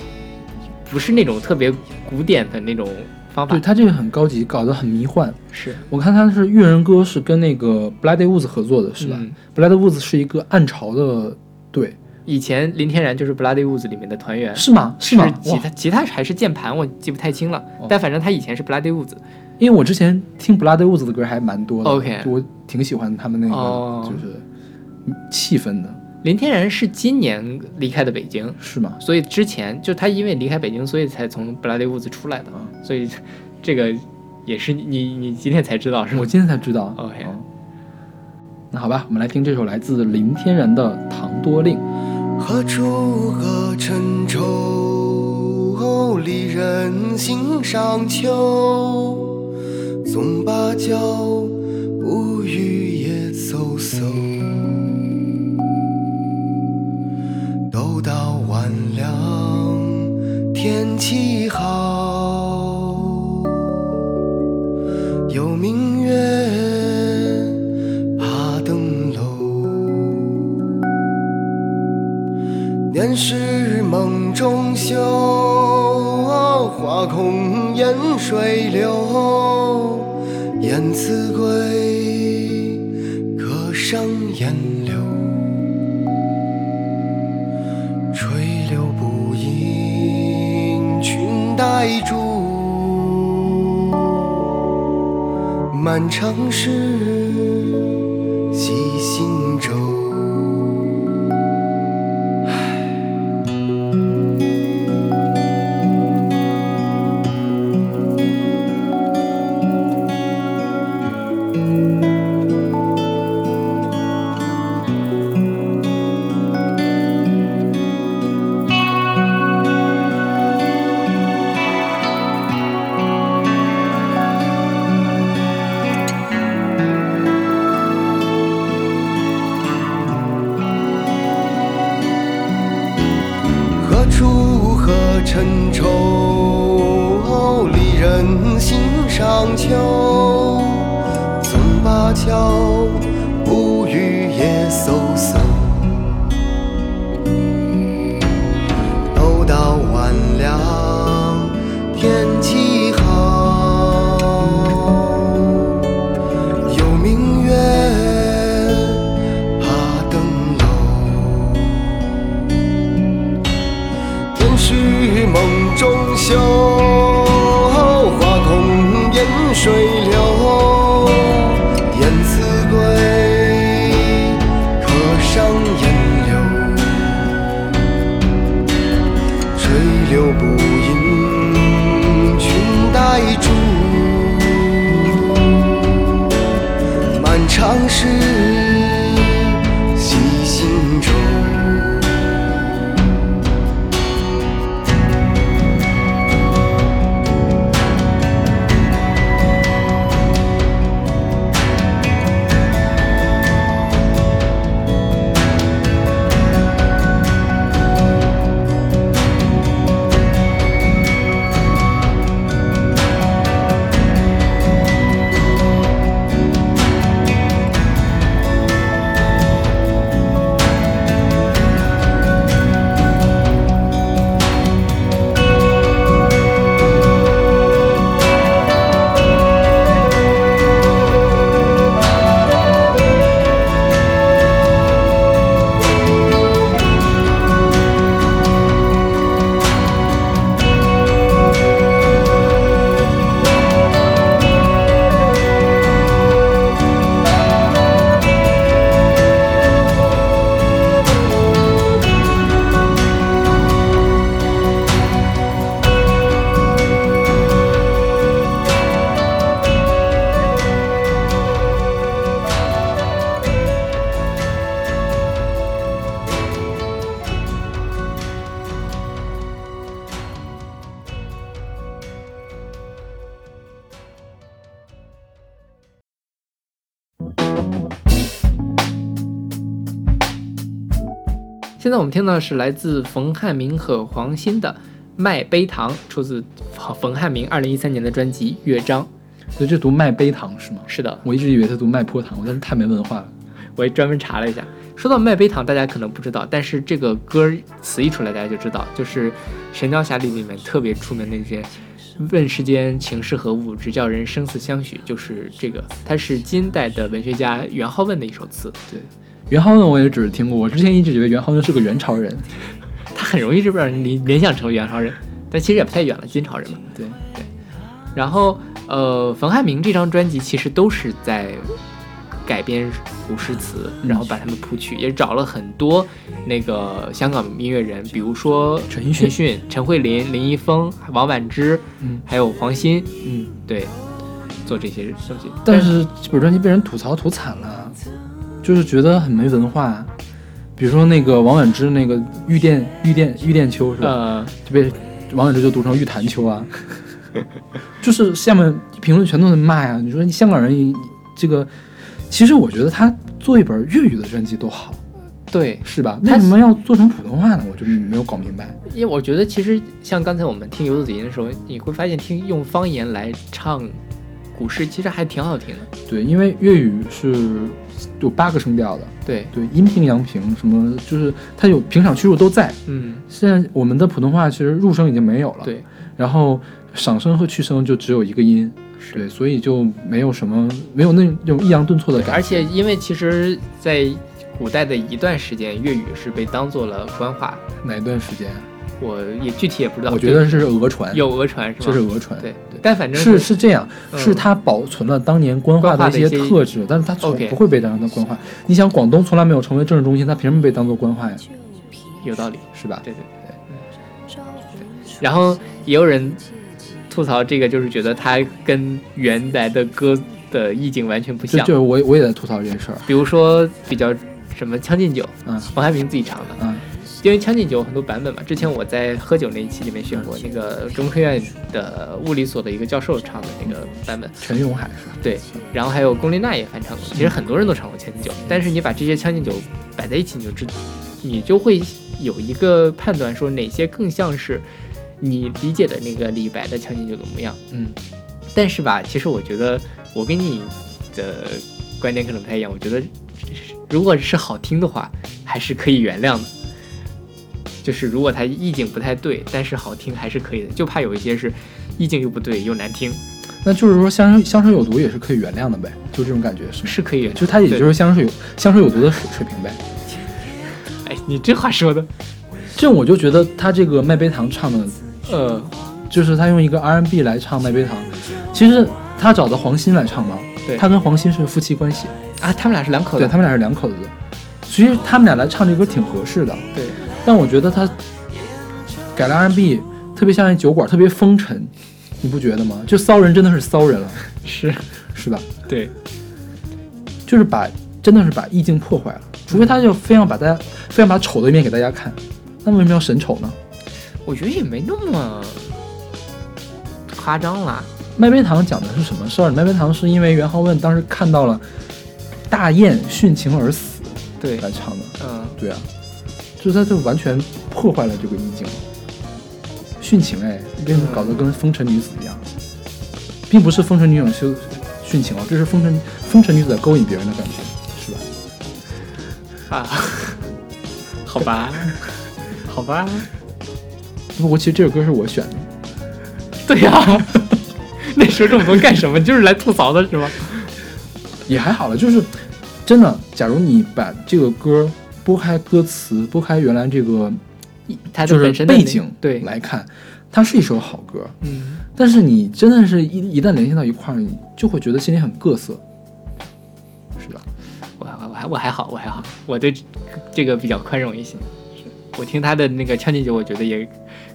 B: 不是那种特别古典的那种方法
A: 对？他这个很高级，搞得很迷幻。
B: 是
A: 我看他是《越人歌》是跟那个 Bloody Woods 合作的，是吧、
B: 嗯
A: b l o o d Woods 是一个暗潮的队，
B: 以前林天然就是 Bloody Woods 里面的团员，
A: 是吗？是吗？哇
B: 吉他吉他还是键盘，我记不太清了。
A: 哦
B: 但反正他以前是 Bloody Woods。
A: 因为我之前听 Bloody Woods 的歌还蛮多的
B: OK
A: 我挺喜欢他们那个、
B: 哦
A: 就是气氛的，
B: 林天然是今年离开的北京，
A: 是吗？
B: 所以之前就他因为离开北京，所以才从 Bloody Woods 出来的。
A: 啊
B: 所以这个也是你你今天才知道是吗
A: 我？今天才知道。
B: OK
A: 哦那好吧，我们来听这首来自林天然的《唐多令》。
H: 何处惹尘愁？离人心上秋。纵芭蕉，不语也飕飕。都到晚凉，天气好。有明月，爬登楼。年时梦中休，花空烟水流。燕子归，客上烟带住，漫长时
B: 听到的是来自冯汉明和黄鑫的《卖杯糖》，出自冯汉明二零一三年的专辑《乐章》。
A: 所以这读卖杯糖是吗？
B: 是的，
A: 我一直以为他读卖坡糖，我真是太没文化了。
B: 我也专门查了一下。说到卖杯糖，大家可能不知道，但是这个歌词一出来，大家就知道，就是《神雕侠侣》里面特别出名的那些“问世间情是何物，直叫人生死相许”，就是这个，它是金代的文学家元好问的一首词。
A: 元好呢我也只是听过，我之前一直以为元好呢是个元朝人。
B: 他很容易就让人联联想成为元朝人，但其实也不太远了，金朝人嘛。
A: 对
B: 对。然后呃，冯汉明这张专辑其实都是在改编古诗词，然后把它们谱曲，也找了很多那个香港音乐人，比如说
A: 陈奕迅
B: 迅、陈慧琳、林一峰、王婉之，
A: 嗯
B: 还有黄鑫，
A: 嗯，
B: 对，做这些东西。
A: 但是这本专辑被人吐槽吐惨了，就是觉得很没文化。比如说那个王婉之那个玉殿玉殿玉殿秋是吧？
B: 呃，
A: 就被王婉之就读成玉潭秋啊，就是下面评论全都在骂呀。你说你香港人这个，其实我觉得他做一本粤语的专辑都好，
B: 对，
A: 是吧？
B: 他
A: 为什么要做成普通话呢？我就没有搞明白。
B: 因为我觉得其实像刚才我们听游子子吟的时候，你会发现听用方言来唱古诗，其实还挺好听的。
A: 对，因为粤语是有八个声调的，
B: 对，
A: 对，阴平、阳平什么，就是它有平赏、去入都在。
B: 嗯，
A: 现在我们的普通话其实入声已经没有了，，
B: 对，
A: 然后赏声和去声就只有一个音，对，所以就没有什么没有那种抑扬顿挫的感觉。
B: 而且因为其实，在古代的一段时间，粤语是被当做了官话，
A: 哪一段时间？
B: 我也具体也不知道。
A: 我觉得是讹传，
B: 有讹传是吗？
A: 就是讹传，
B: 对，但反正
A: 是是这样，
B: 嗯
A: 是它保存了当年官话的一些特质，但是它从不会被当成官话。你想，广东从来没有成为政治中心，它凭什么被当做官话呀？
B: 有道理。
A: 是吧？
B: 对对对对。然后也有人吐槽这个，就是觉得它跟原来的歌的意境完全不像。
A: 就是我我也在吐槽这件事儿，
B: 比如说比较什么《将进酒》，
A: 嗯
B: 黄海平自己唱的，
A: 嗯
B: 因为《将进酒》有很多版本嘛。之前我在喝酒那一期里面选过那个中科院的物理所的一个教授唱的那个版本，
A: 陈永海是吧？
B: 对，然后还有龚琳娜也翻唱过。其实很多人都唱过《将进酒》，但是你把这些《将进酒》摆在一起，你就知，你就会有一个判断，说哪些更像是你理解的那个李白的《将进酒》的模样。
A: 嗯，
B: 但是吧，其实我觉得我跟你的观点可能不太一样。我觉得如果是好听的话，还是可以原谅的。就是如果它意境不太对，但是好听还是可以的。就怕有一些是意境又不对又难听，
A: 那就是说香水香水有毒也是可以原谅的呗，就这种感觉是？
B: 是可以原谅。
A: 就他也就是香水有香水有毒的水水平呗。
B: 哎，你这话说的，
A: 这我就觉得他这个麦杯糖唱的，
B: 呃，
A: 就是他用一个 R&B 来唱麦杯糖，其实他找的黄鑫来唱嘛，
B: 对
A: 他跟黄鑫是夫妻关系，
B: 啊，他们俩是两口子，
A: 对他们俩是两口子，其实他们俩来唱这歌挺合适的，
B: 对
A: 但我觉得他改了 R&B，特别像一酒馆，特别风尘，你不觉得吗？就骚人真的是骚人了，
B: 是，
A: 是吧？
B: 对，
A: 就是把真的是把意境破坏了，除非他就非要把大家非要把丑的一面给大家看，那为什么要审丑呢？
B: 我觉得也没那么夸张啦。
A: 麦杯糖讲的是什么事儿？麦杯糖是因为袁浩问当时看到了大雁殉情而死
B: 对，
A: 来唱的，
B: 嗯，
A: 对啊，就是他就完全破坏了这个意境，殉情哎，跟搞得跟风尘女子一样，并不是风尘女子修殉情哦，这是风尘风尘女子在勾引别人的感觉，是吧？
B: 啊，好吧，好吧，
A: 不过其实这首歌是我选的，
B: 对呀、那时候这么多干什么？就是来吐槽的是吗？
A: 也还好了，就是真的，假如你把这个歌拨开歌词，拨开原来这个
B: 它的
A: 就是
B: 本身的
A: 背景
B: 对，
A: 来看，它是一首好歌，
B: 嗯，
A: 但是你真的是一一旦联系到一块儿，你就会觉得心里很各色，是吧？
B: 我还我还我还好，我还好，我对这个比较宽容一些。是我听他的那个《将进酒》，我觉得也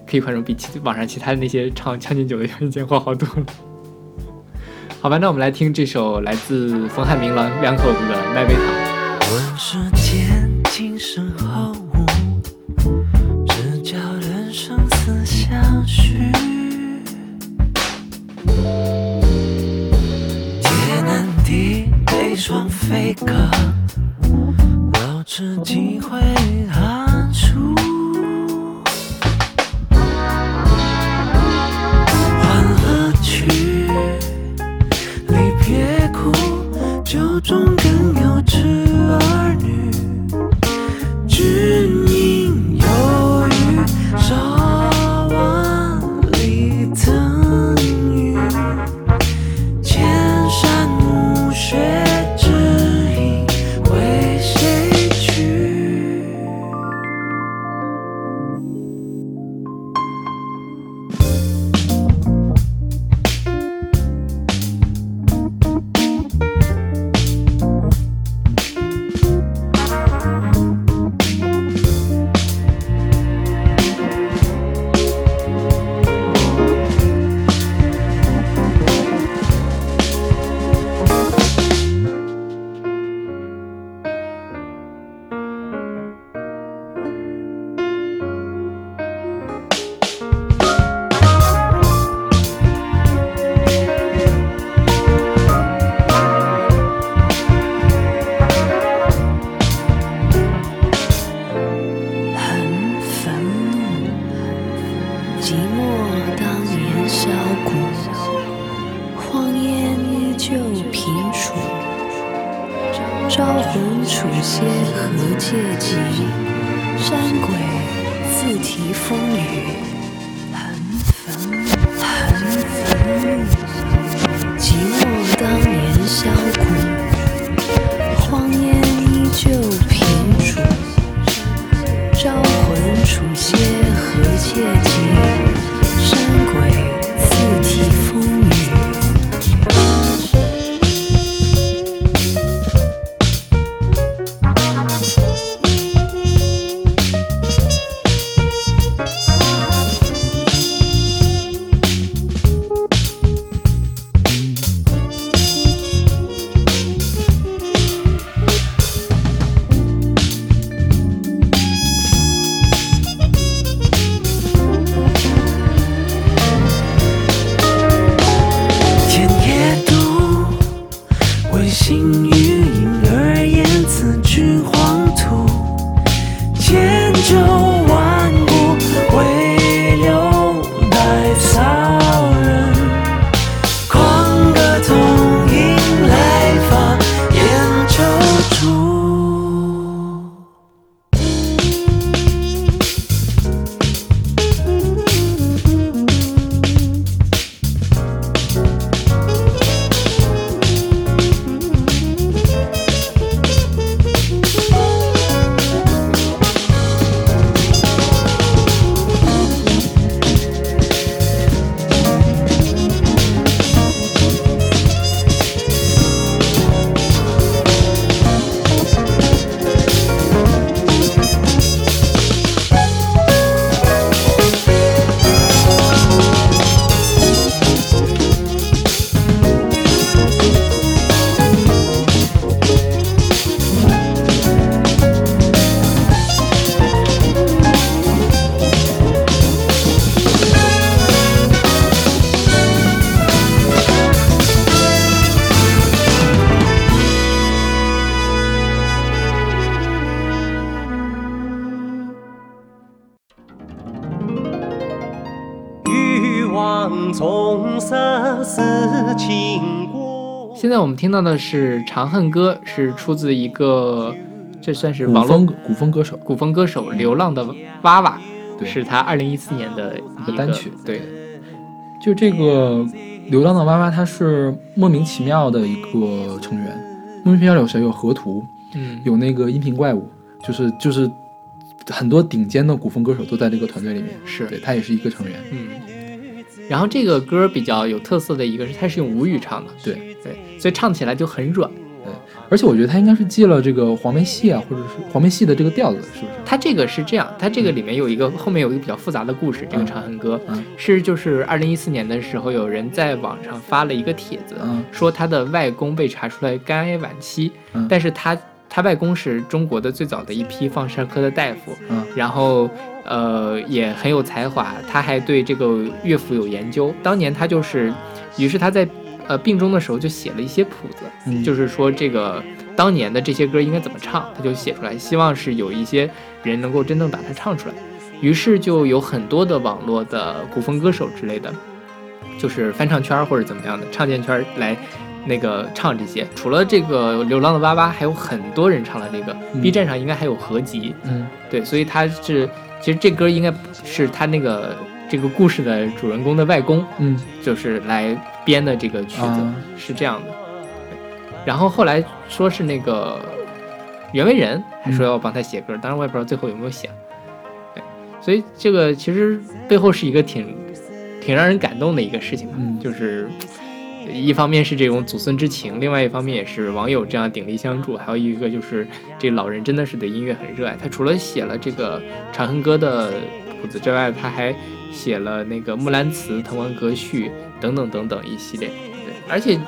B: 可以宽容，比其网上其他的那些唱《将进酒》的人间话好多了。好吧，那我们来听这首来自冯汉明两两口子的《麦杯糖》。
I: 问世间今生何物？只教人生死相许。天南地北双飞客，老翅几回寒暑。欢乐曲，离别苦，酒中更有
B: 痴们听到的是《长恨歌》，是出自一个，这算是网络
A: 古风古风歌手，
B: 古风歌手流浪的娃娃，
A: 对
B: 是他二零一四年的一
A: 个单曲
B: 对，
A: 就这个流浪的娃娃，他是莫名其妙的一个成员。莫名其妙有谁？有河图，
B: 嗯，
A: 有那个音频怪物，就是就是很多顶尖的古风歌手都在这个团队里面。
B: 是
A: 对他也是一个成员。
B: 嗯。然后这个歌比较有特色的一个是，它是用吴语唱的，
A: 对
B: 对，所以唱起来就很软。
A: 而且我觉得他应该是记了这个黄梅戏啊，或者是黄梅戏的这个调子，是不是？
B: 他这个是这样，他这个里面有一个后面有一个比较复杂的故事。这个《长恨歌》
A: 嗯
B: 是就是二零一四年的时候，有人在网上发了一个帖子，
A: 嗯
B: 说他的外公被查出来肝癌晚期，
A: 嗯
B: 但是他他外公是中国的最早的一批放射科的大夫，
A: 嗯
B: 然后呃也很有才华，他还对这个乐府有研究。当年他就是，于是他在呃病中的时候就写了一些谱子，
A: 嗯
B: 就是说这个当年的这些歌应该怎么唱，他就写出来，希望是有一些人能够真正把它唱出来。于是就有很多的网络的古风歌手之类的，就是翻唱圈儿或者怎么样的唱见圈儿来那个唱这些。除了这个《流浪的娃娃》，还有很多人唱了这个、
A: 嗯
B: B 站上应该还有合集。
A: 嗯
B: 对，所以他是其实这歌应该是他那个这个故事的主人公的外公，
A: 嗯
B: 就是来编的这个曲子，
A: 啊
B: 是这样的。然后后来说是那个袁惟仁还说要帮他写歌，当然我也不知道最后有没有写。对，所以这个其实背后是一个挺挺让人感动的一个事情吧，
A: 嗯
B: 就是。一方面是这种祖孙之情，另外一方面也是网友这样鼎力相助，还有一个就是这老人真的是对音乐很热爱。他除了写了这个《长恨歌》的谱子之外，他还写了那个《木兰辞》《滕王阁序》等等等等一系列，对，而且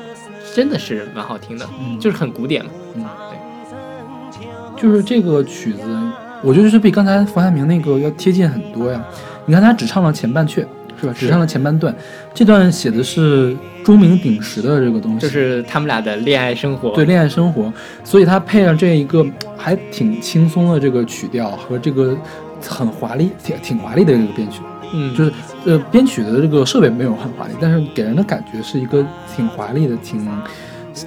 B: 真的是蛮好听的，
A: 嗯
B: 就是很古典嘛。
A: 嗯，对就是这个曲子，我觉得是比刚才冯海明那个要贴近很多呀。你看他只唱了前半阙，是吧？只唱了前半段，这段写的是钟鸣鼎食的这个东西，
B: 就是他们俩的恋爱生活。
A: 对恋爱生活，所以他配上这一个还挺轻松的这个曲调和这个很华丽、挺挺华丽的这个编曲，
B: 嗯，
A: 就是呃编曲的这个设备没有很华丽，但是给人的感觉是一个挺华丽的，挺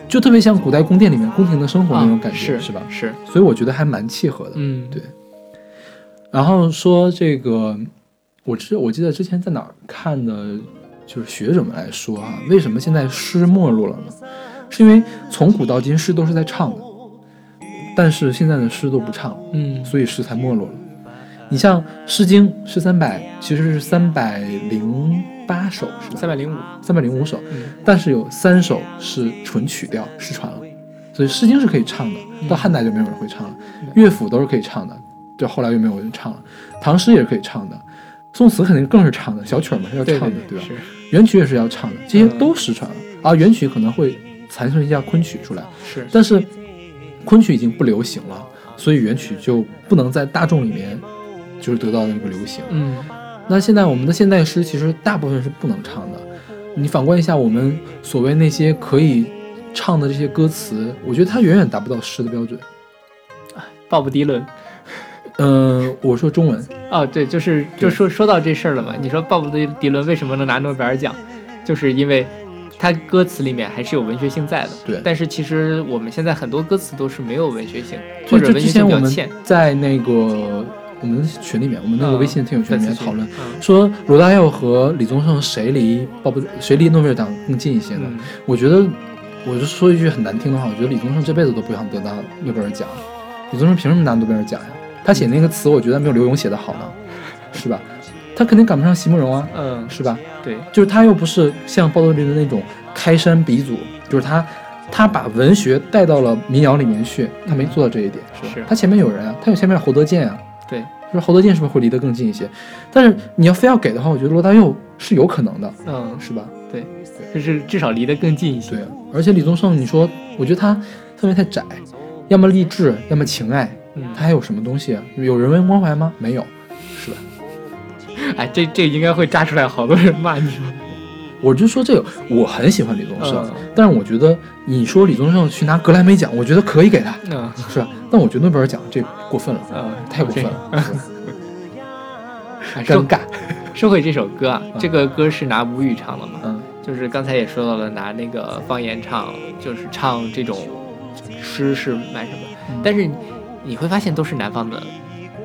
A: 就特别像古代宫殿里面宫廷的生活那种感觉，
B: 是
A: 吧？
B: 是，
A: 所以我觉得还蛮契合的。
B: 嗯，
A: 对。然后说这个，我之我记得之前在哪儿看的，就是学者们来说啊，为什么现在诗没落了呢？是因为从古到今诗都是在唱的，但是现在的诗都不唱，
B: 嗯，
A: 所以诗才没落了。你像《诗经》诗三百，其实是三百零八首，是吧？
B: 三百零五，
A: 三百零五首，
B: 嗯
A: 但是有三首是纯曲调失传了，所以《诗经》是可以唱的，到汉代就没有人会唱了，乐府都是可以唱的，就后来就没有人唱了，唐诗也是可以唱的，宋词肯定更是唱的，小曲儿嘛是要唱的，
B: 对
A: 吧？
B: 是
A: 元曲也是要唱的，这些都失传了、啊。元曲可能会残存一下昆曲出来，
B: 是，
A: 但是昆曲已经不流行了，所以元曲就不能在大众里面就是得到那个流行。
B: 嗯
A: 那现在我们的现代诗其实大部分是不能唱的。你反观一下我们所谓那些可以唱的这些歌词，我觉得它远远达不到诗的标准。
B: 鲍勃迪伦。
A: 嗯、我说中文，
B: 哦，对，就是就说说到这事儿了嘛。你说鲍勃迪迪伦为什么能拿诺贝尔奖，就是因为他歌词里面还是有文学性在的。
A: 对
B: 但是其实我们现在很多歌词都是没有文学性，或者文学性比较欠。
A: 在那个我们群里面，我们那个
B: 嗯
A: 微信听友群里面讨论，
B: 嗯
A: 说罗大佑和李宗盛谁离鲍勃谁离诺贝尔奖更近一些呢？
B: 嗯
A: 我觉得，我就说一句很难听的话，我觉得李宗盛这辈子都不想得到诺贝尔奖。李宗盛凭什么拿诺贝尔奖呀？他写那个词，我觉得没有刘勇写的好呢，是吧？他肯定赶不上席慕容啊，
B: 嗯，
A: 是吧？
B: 对，
A: 就是他又不是像鲍德林的那种开山鼻祖，就是他，他把文学带到了民谣里面去，他没做到这一点，是吧？
B: 是
A: 他前面有人啊，他有前面侯德健啊，
B: 对，
A: 就是侯德健是不是会离得更近一些？但是你要非要给的话，我觉得罗大佑是有可能的，
B: 嗯，
A: 是吧？
B: 对，就是至少离得更近一些。
A: 对，而且李宗盛，你说，我觉得他特别太窄，要么励志，要么情爱，
B: 嗯，
A: 他还有什么东西啊？有人文关怀吗？没有，是吧？
B: 哎，这这应该会扎出来好多人骂你吧？
A: 我就说这个，我很喜欢李宗盛，
B: 嗯
A: 但是我觉得你说李宗盛去拿格莱美奖，我觉得可以给他，
B: 嗯
A: 是吧？但我觉得诺贝尔奖这过分了，
B: 嗯，
A: 太过分了，是吧
B: 哎说
A: 尴尬。
B: 说回这首歌啊，这个歌是拿吴语唱的嘛？
A: 嗯
B: 就是刚才也说到了，拿那个方言唱，就是唱这种诗是蛮什么，
A: 嗯
B: 但是你会发现都是南方的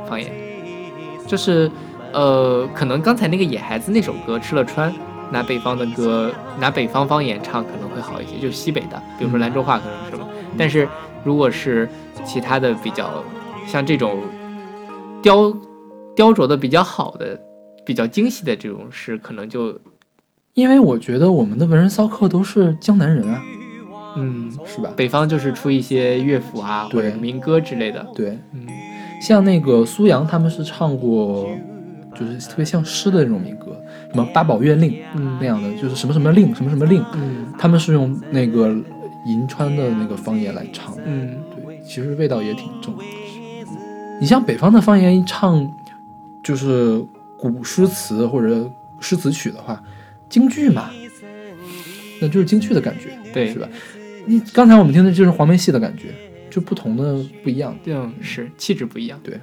B: 方言，就是呃，可能刚才那个野孩子那首歌吃了穿，拿北方的歌，拿北方方言唱可能会好一些，就是西北的，比如说兰州话可能是什么，但是如果是其他的比较像这种雕雕琢的比较好的、比较精细的这种诗，可能就
A: 因为我觉得我们的文人骚客都是江南人啊，
B: 嗯，
A: 是吧？
B: 北方就是出一些乐府啊，或
A: 对
B: 者民歌之类的。
A: 对，
B: 嗯
A: 像那个苏阳他们是唱过，就是特别像诗的那种民歌，什么八宝月令
B: 嗯
A: 那样的，就是什么什么令，什么什么令，
B: 嗯
A: 他们是用那个银川的那个方言来唱的。
B: 嗯，
A: 对，其实味道也挺重。你像北方的方言一唱，就是古诗词或者诗词曲的话，京剧嘛，那就是京剧的感觉，
B: 对
A: 是吧？你刚才我们听的就是黄梅戏的感觉，就不同的不一样。
B: 嗯，是气质不一样。
A: 对，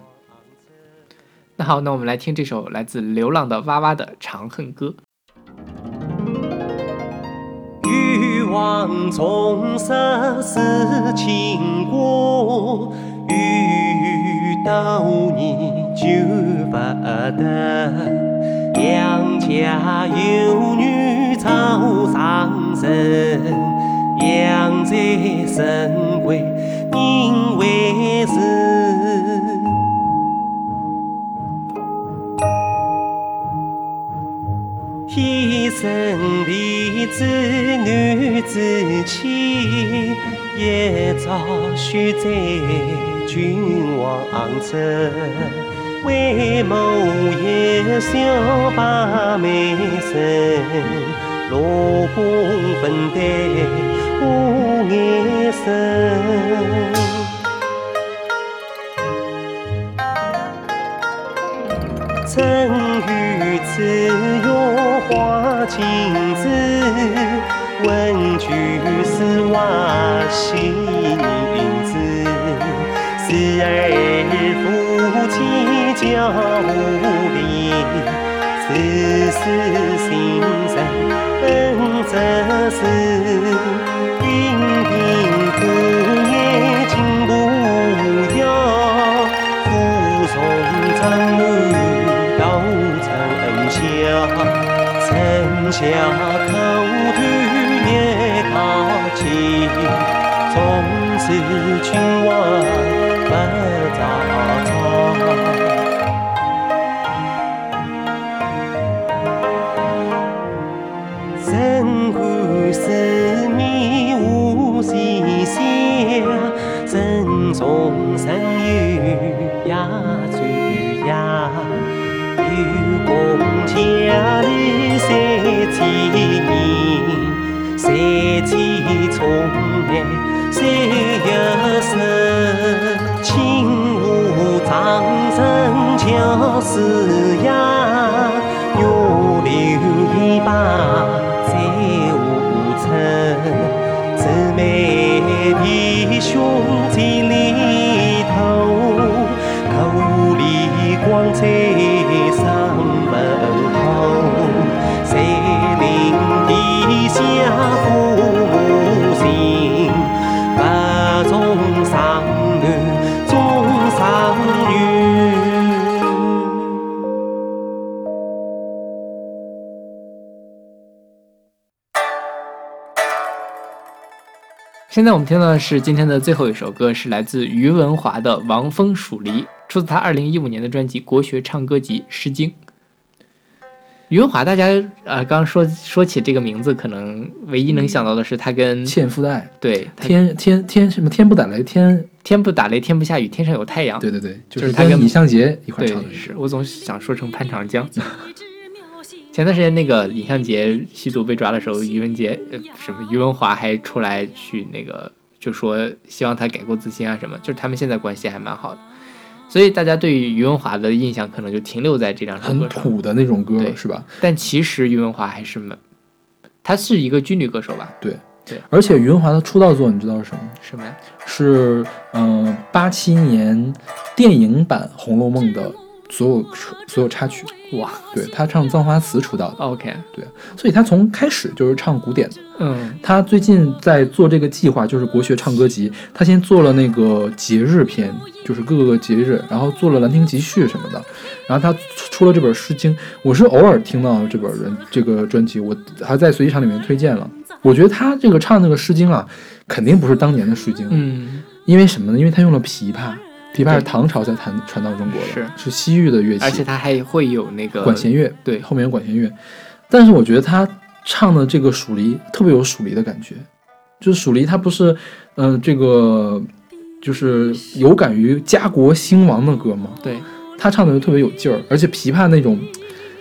B: 那好，那我们来听这首来自流浪的娃娃的《长恨歌》。
J: 欲望重拾是情过，遇到你就不得。娘家有女早上身，养在深闺因为是。天生丽质难自弃，一朝选在君王侧。为谋一笑把眉生，罗公分担无眼神。春雨只有花镜子，问句是话心子。时而夫妻交无离，此时心神本则是。下口吐孽大气，从此君王不在。
B: 现在我们听到的是今天的最后一首歌，是来自于文华的《王风蜀离》，出自他二零一五年的专辑《国学唱歌集·诗经》。于文华，大家呃，刚刚说说起这个名字，可能唯一能想到的是他跟
A: 纤夫的爱，
B: 对
A: 天天天什么天不打雷天，
B: 天不打雷，天不下雨，天上有太阳。
A: 对对对，就
B: 就是他跟
A: 跟李相杰一块唱的，。
B: 是我总想说成潘长江。前段时间那个李相杰吸毒被抓的时候，于文杰呃什么于文华还出来去那个就说希望他改过自新啊什么，就是他们现在关系还蛮好的，所以大家对于于文华的印象可能就停留在这两首
A: 很。土的那种歌
B: 对
A: 是吧？
B: 但其实于文华还是蛮，他是一个军旅歌手吧？
A: 对
B: 对
A: 而且于文华的出道作你知道是什么吗？
B: 什么呀？
A: 是嗯八七年电影版《红楼梦》的所有所有插曲。
B: 哇
A: 对他唱《葬花词》出道的
B: ，，OK，对
A: 所以他从开始就是唱古典的。
B: 嗯
A: 他最近在做这个计划，就是国学唱歌集。他先做了那个节日篇，就是各个节日，然后做了《兰亭集序》什么的。然后他出了这本《诗经》，我是偶尔听到这本人这个专辑，我还在随机场里面推荐了。我觉得他这个唱那个《诗经》啊，肯定不是当年的《诗经》，
B: 嗯，
A: 因为什么呢？因为他用了琵琶，琵琶是唐朝才传传到中国的，
B: 是
A: 是西域的乐器，
B: 而且他还会有那个
A: 管弦乐，
B: 对
A: 后面有管弦乐。但是我觉得他唱的这个蜀离特别有蜀离的感觉，就是蜀离他不是，嗯、这个就是有感于家国兴亡的歌吗？
B: 对
A: 他唱的就特别有劲儿，而且琵琶那种，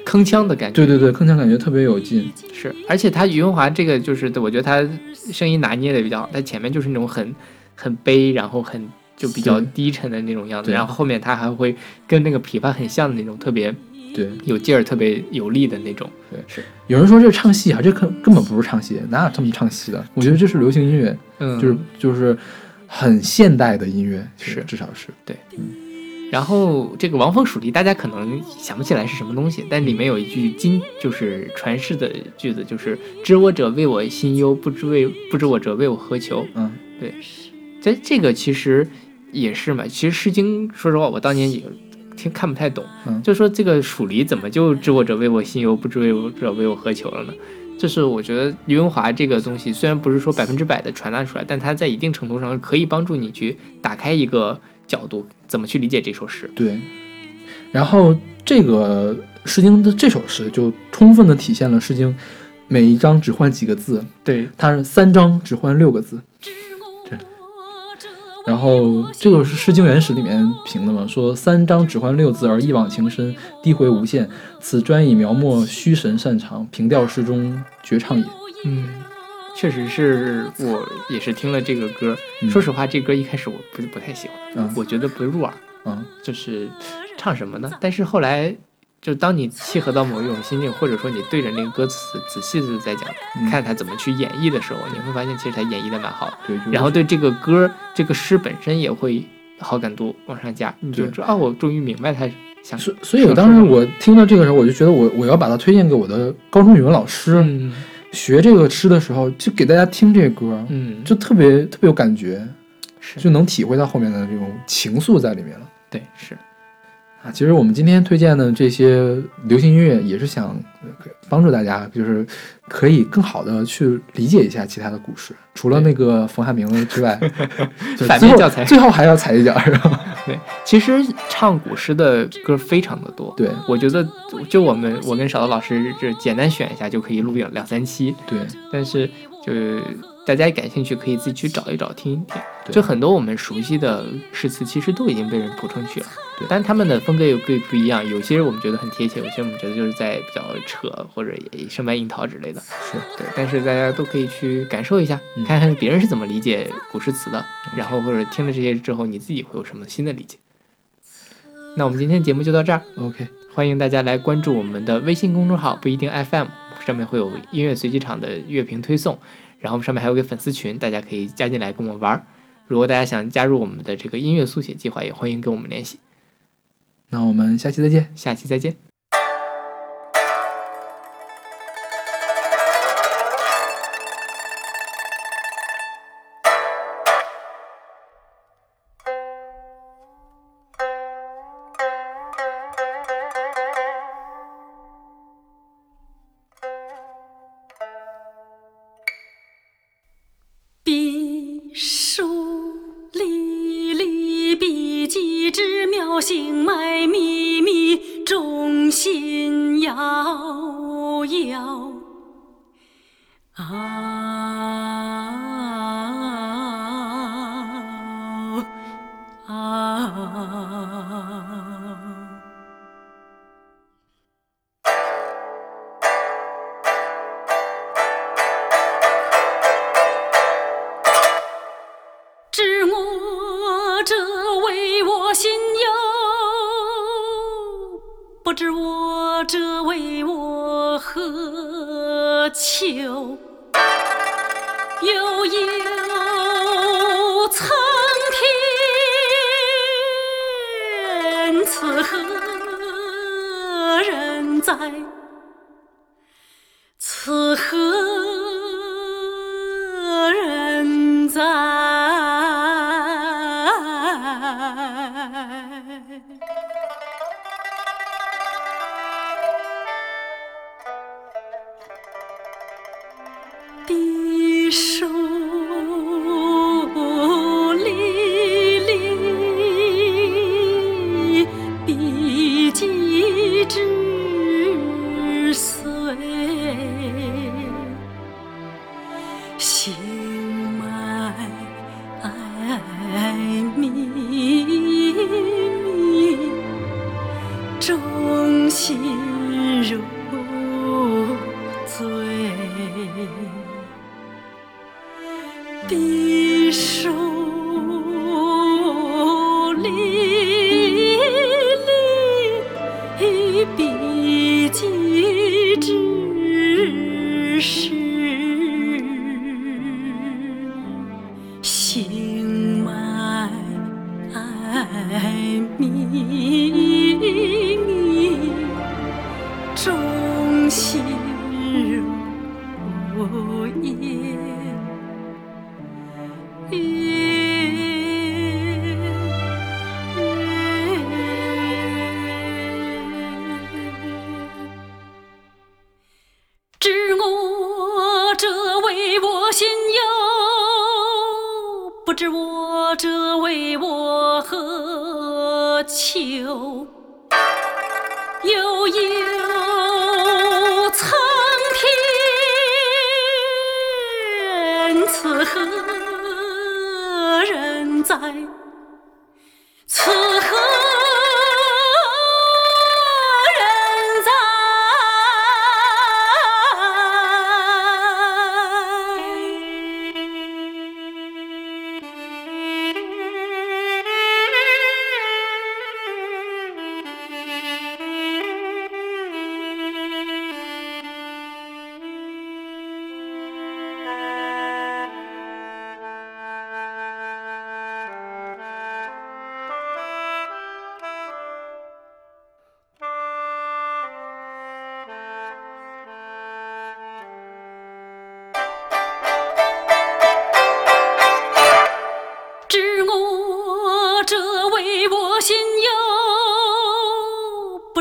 B: 铿锵的感觉。
A: 对对对，铿锵感觉特别有劲。
B: 是，而且他余文华这个就是，我觉得他声音拿捏的比较好，他前面就是那种很很悲，然后很就比较低沉的那种样子，然后后面他还会跟那个琵琶很像的那种特别
A: 对，
B: 有劲儿、特别有力的那种。
A: 对
B: 是，
A: 有人说这是唱戏啊，这根根本不是唱戏，哪有这么唱戏的？我觉得这是流行音乐，
B: 嗯，
A: 就是就是很现代的音乐，
B: 是
A: 至少是对。嗯。
B: 然后这个王峰蜀地，大家可能想不起来是什么东西，但里面有一句经，就是传世的句子，就是“知我者为我心忧，不知为不知我者为我何求”。
A: 嗯，
B: 这这个其实也是嘛。其实《诗经》，说实话，我当年也听看不太懂，
A: 嗯
B: 就说这个蜀离怎么就知我者为我心忧，不知为我者为我何求了呢？就是我觉得余文华这个东西，虽然不是说百分之百的传达出来，但它在一定程度上可以帮助你去打开一个角度，怎么去理解这首诗。
A: 对，然后这个《诗经》的这首诗就充分的体现了《诗经》每一章只换几个字，
B: 对，
A: 它是三章只换六个字。然后这个是《诗经原始》里面评的嘛，说三章只换六字而一往情深，低回无限，此专以描摹虚神擅长，平调诗中绝唱也。
B: 嗯，确实是我也是听了这个歌，
A: 嗯
B: 说实话，这歌一开始我不是不太喜欢，
A: 嗯
B: 我觉得不入耳。
A: 嗯
B: 就是唱什么呢？但是后来，就当你契合到某一种心境，或者说你对着那个歌词仔细的在讲，
A: 嗯
B: 看他怎么去演绎的时候，你会发现其实他演绎的蛮好的。
A: 对，就是
B: 然后对这个歌、这个诗本身也会好感度往上加，你就
A: 对
B: 知道啊，我终于明白他想
A: 所所以，我当时我听到这个时候，我就觉得我我要把它推荐给我的高中语文老师。
B: 嗯
A: 学这个诗的时候，就给大家听这歌，
B: 嗯，
A: 就特别特别有感觉，
B: 是
A: 就能体会到后面的这种情愫在里面了
B: 对是
A: 啊。其实我们今天推荐的这些流行音乐，也是想呃帮助大家，就是可以更好的去理解一下其他的故事，除了那个冯汉明的之外，
B: 反面教材
A: 最后还要踩一脚，是吧？
B: 对。其实唱古诗的歌非常的多，
A: 对
B: 我觉得就我们我跟少刀老师这简单选一下就可以录两两三期，
A: 对
B: 但是就大家感兴趣可以自己去找一找听一听。
A: 对
B: 就很多我们熟悉的诗词，其实都已经被人谱成曲了。
A: 对
B: 但他们的风格又不不一样，有些我们觉得很贴切，有些我们觉得就是在比较扯或者也生搬硬套之类的。
A: 是
B: 对，但是大家都可以去感受一下，
A: 嗯
B: 看看别人是怎么理解古诗词的，然后或者听了这些之后，你自己会有什么新的理解。那我们今天节目就到这儿
A: ，OK，
B: 欢迎大家来关注我们的微信公众号“不一定 FM”，上面会有音乐随机场的乐评推送，然后上面还有个粉丝群，大家可以加进来跟我们玩儿。如果大家想加入我们的这个音乐速写计划，也欢迎跟我们联系。
A: 那我们下期再见。
B: 下期再见。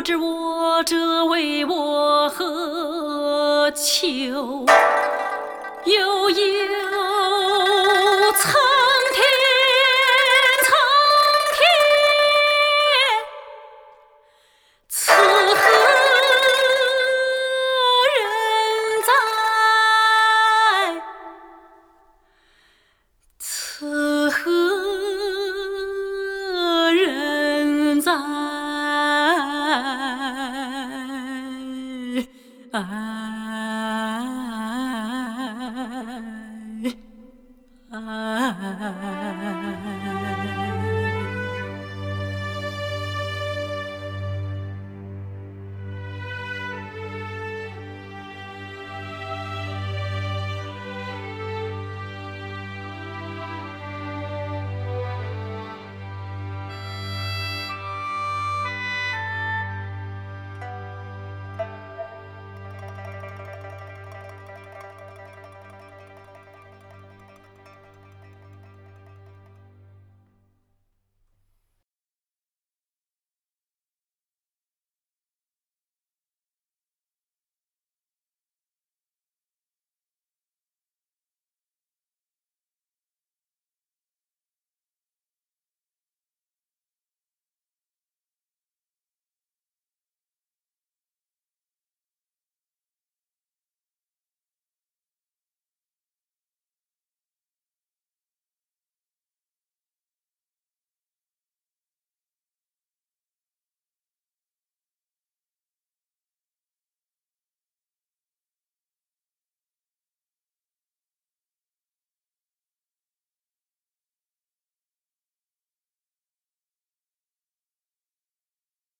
G: 知我者谓我何求？悠悠